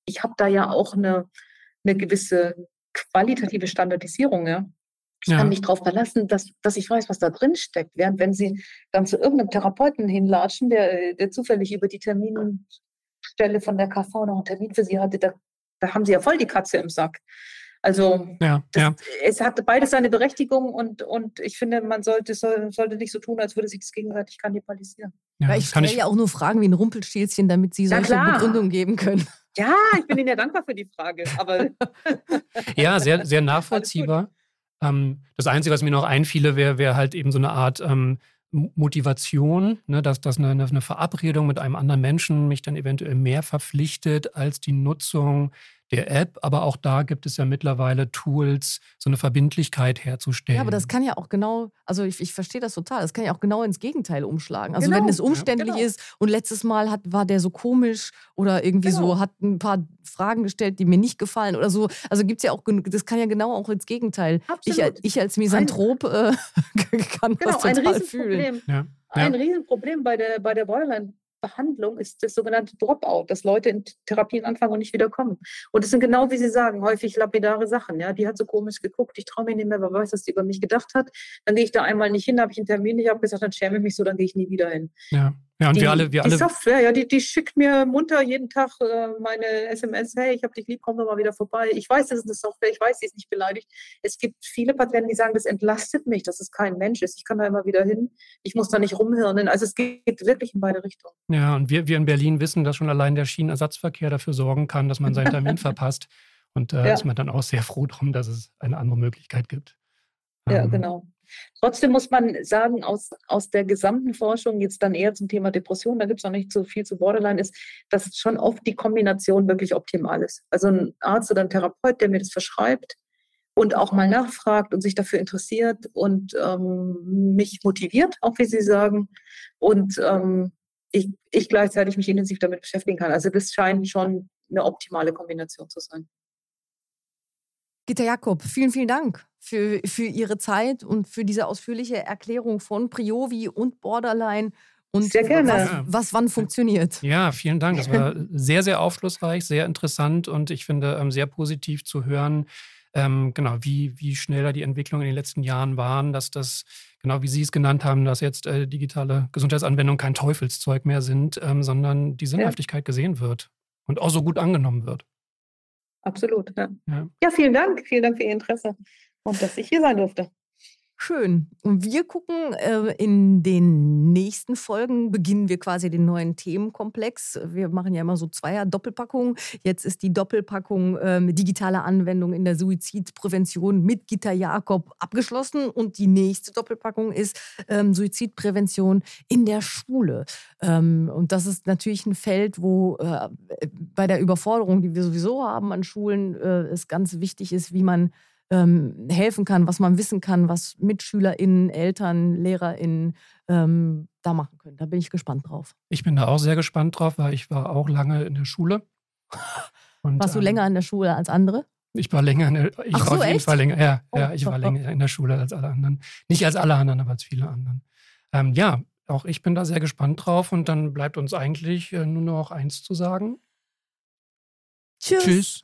ich habe da ja auch eine, eine gewisse qualitative Standardisierung. Ja? Ich ja. kann mich darauf verlassen, dass, dass ich weiß, was da drin steckt. Während wenn Sie dann zu irgendeinem Therapeuten hinlatschen, der, der zufällig über die Terminstelle von der KV noch einen Termin für Sie hatte, da, da haben Sie ja voll die Katze im Sack. Also ja, das, ja. es hat beides seine Berechtigung und, und ich finde, man sollte, soll, sollte nicht so tun, als würde sich das gegenseitig kannibalisieren. Ja, ich stelle ja auch nur Fragen wie ein Rumpelstilzchen, damit Sie solche Begründungen geben können. Ja, ich bin Ihnen ja dankbar für die Frage. Aber ja, sehr, sehr nachvollziehbar. Ähm, das Einzige, was mir noch einfiele, wäre wär halt eben so eine Art ähm, Motivation, ne, dass, dass eine, eine Verabredung mit einem anderen Menschen mich dann eventuell mehr verpflichtet als die Nutzung der App, aber auch da gibt es ja mittlerweile Tools, so eine Verbindlichkeit herzustellen. Ja, aber das kann ja auch genau, also ich, ich verstehe das total, das kann ja auch genau ins Gegenteil umschlagen. Also genau. wenn es umständlich ja, genau. ist und letztes Mal hat, war der so komisch oder irgendwie genau. so, hat ein paar Fragen gestellt, die mir nicht gefallen oder so. Also gibt es ja auch, das kann ja genau auch ins Gegenteil. Ich, ich, als Misanthrop äh, kann genau, das total fühlen. Ja. Ein Riesenproblem bei der, bei der Borderline Behandlung ist das sogenannte Dropout, dass Leute in Therapien anfangen und nicht wiederkommen. Und es sind genau, wie Sie sagen, häufig lapidare Sachen. Ja, die hat so komisch geguckt, ich traue mir nicht mehr, wer weiß, was die über mich gedacht hat. Dann gehe ich da einmal nicht hin, habe ich einen Termin, ich habe gesagt, dann schäme ich mich so, dann gehe ich nie wieder hin. Ja. Ja, und die, wir alle, wir die alle. Software, ja, die, die schickt mir munter jeden Tag äh, meine SMS, hey, ich habe dich lieb, komm doch mal wieder vorbei. Ich weiß, das ist eine Software, ich weiß, sie ist nicht beleidigt. Es gibt viele Patienten, die sagen, das entlastet mich, dass es kein Mensch ist. Ich kann da immer wieder hin, ich muss da nicht rumhirnen. Also es geht wirklich in beide Richtungen. Ja, und wir, wir in Berlin wissen, dass schon allein der Schienenersatzverkehr dafür sorgen kann, dass man seinen Termin verpasst. Und da äh, ja. ist man dann auch sehr froh drum, dass es eine andere Möglichkeit gibt. Ja, ähm, genau. Trotzdem muss man sagen, aus, aus der gesamten Forschung, jetzt dann eher zum Thema Depression, da gibt es noch nicht so viel zu Borderline, ist, dass schon oft die Kombination wirklich optimal ist. Also ein Arzt oder ein Therapeut, der mir das verschreibt und auch mal nachfragt und sich dafür interessiert und ähm, mich motiviert, auch wie Sie sagen, und ähm, ich, ich gleichzeitig mich intensiv damit beschäftigen kann. Also das scheint schon eine optimale Kombination zu sein. Gitta Jakob, vielen, vielen Dank für, für Ihre Zeit und für diese ausführliche Erklärung von Priovi und Borderline und sehr gerne. Was, was wann funktioniert. Ja, vielen Dank. Das war sehr, sehr aufschlussreich, sehr interessant und ich finde ähm, sehr positiv zu hören, ähm, genau, wie, wie schnell da die Entwicklungen in den letzten Jahren waren, dass das, genau wie Sie es genannt haben, dass jetzt äh, digitale Gesundheitsanwendungen kein Teufelszeug mehr sind, ähm, sondern die Sinnhaftigkeit ja. gesehen wird und auch so gut angenommen wird. Absolut. Ja. ja. Ja. vielen Dank. Vielen Dank für Ihr Interesse und dass ich hier sein durfte. Schön. Und wir gucken äh, in den nächsten Folgen, beginnen wir quasi den neuen Themenkomplex. Wir machen ja immer so zweier Doppelpackungen. Jetzt ist die Doppelpackung äh, digitale Anwendung in der Suizidprävention mit Gitta Jakob abgeschlossen. Und die nächste Doppelpackung ist ähm, Suizidprävention in der Schule. Ähm, und das ist natürlich ein Feld, wo äh, bei der Überforderung, die wir sowieso haben an Schulen, äh, es ganz wichtig ist, wie man ähm, helfen kann, was man wissen kann, was MitschülerInnen, Eltern, LehrerInnen ähm, da machen können. Da bin ich gespannt drauf. Ich bin da auch sehr gespannt drauf, weil ich war auch lange in der Schule. Und, Warst du ähm, länger in der Schule als andere? Ich war länger in der, ich Ach war auf jeden echt? Fall länger, ja, oh, ja, ich war länger in der Schule als alle anderen. Nicht als alle anderen, aber als viele anderen. Ähm, ja, auch ich bin da sehr gespannt drauf und dann bleibt uns eigentlich äh, nur noch eins zu sagen. Tschüss. Tschüss.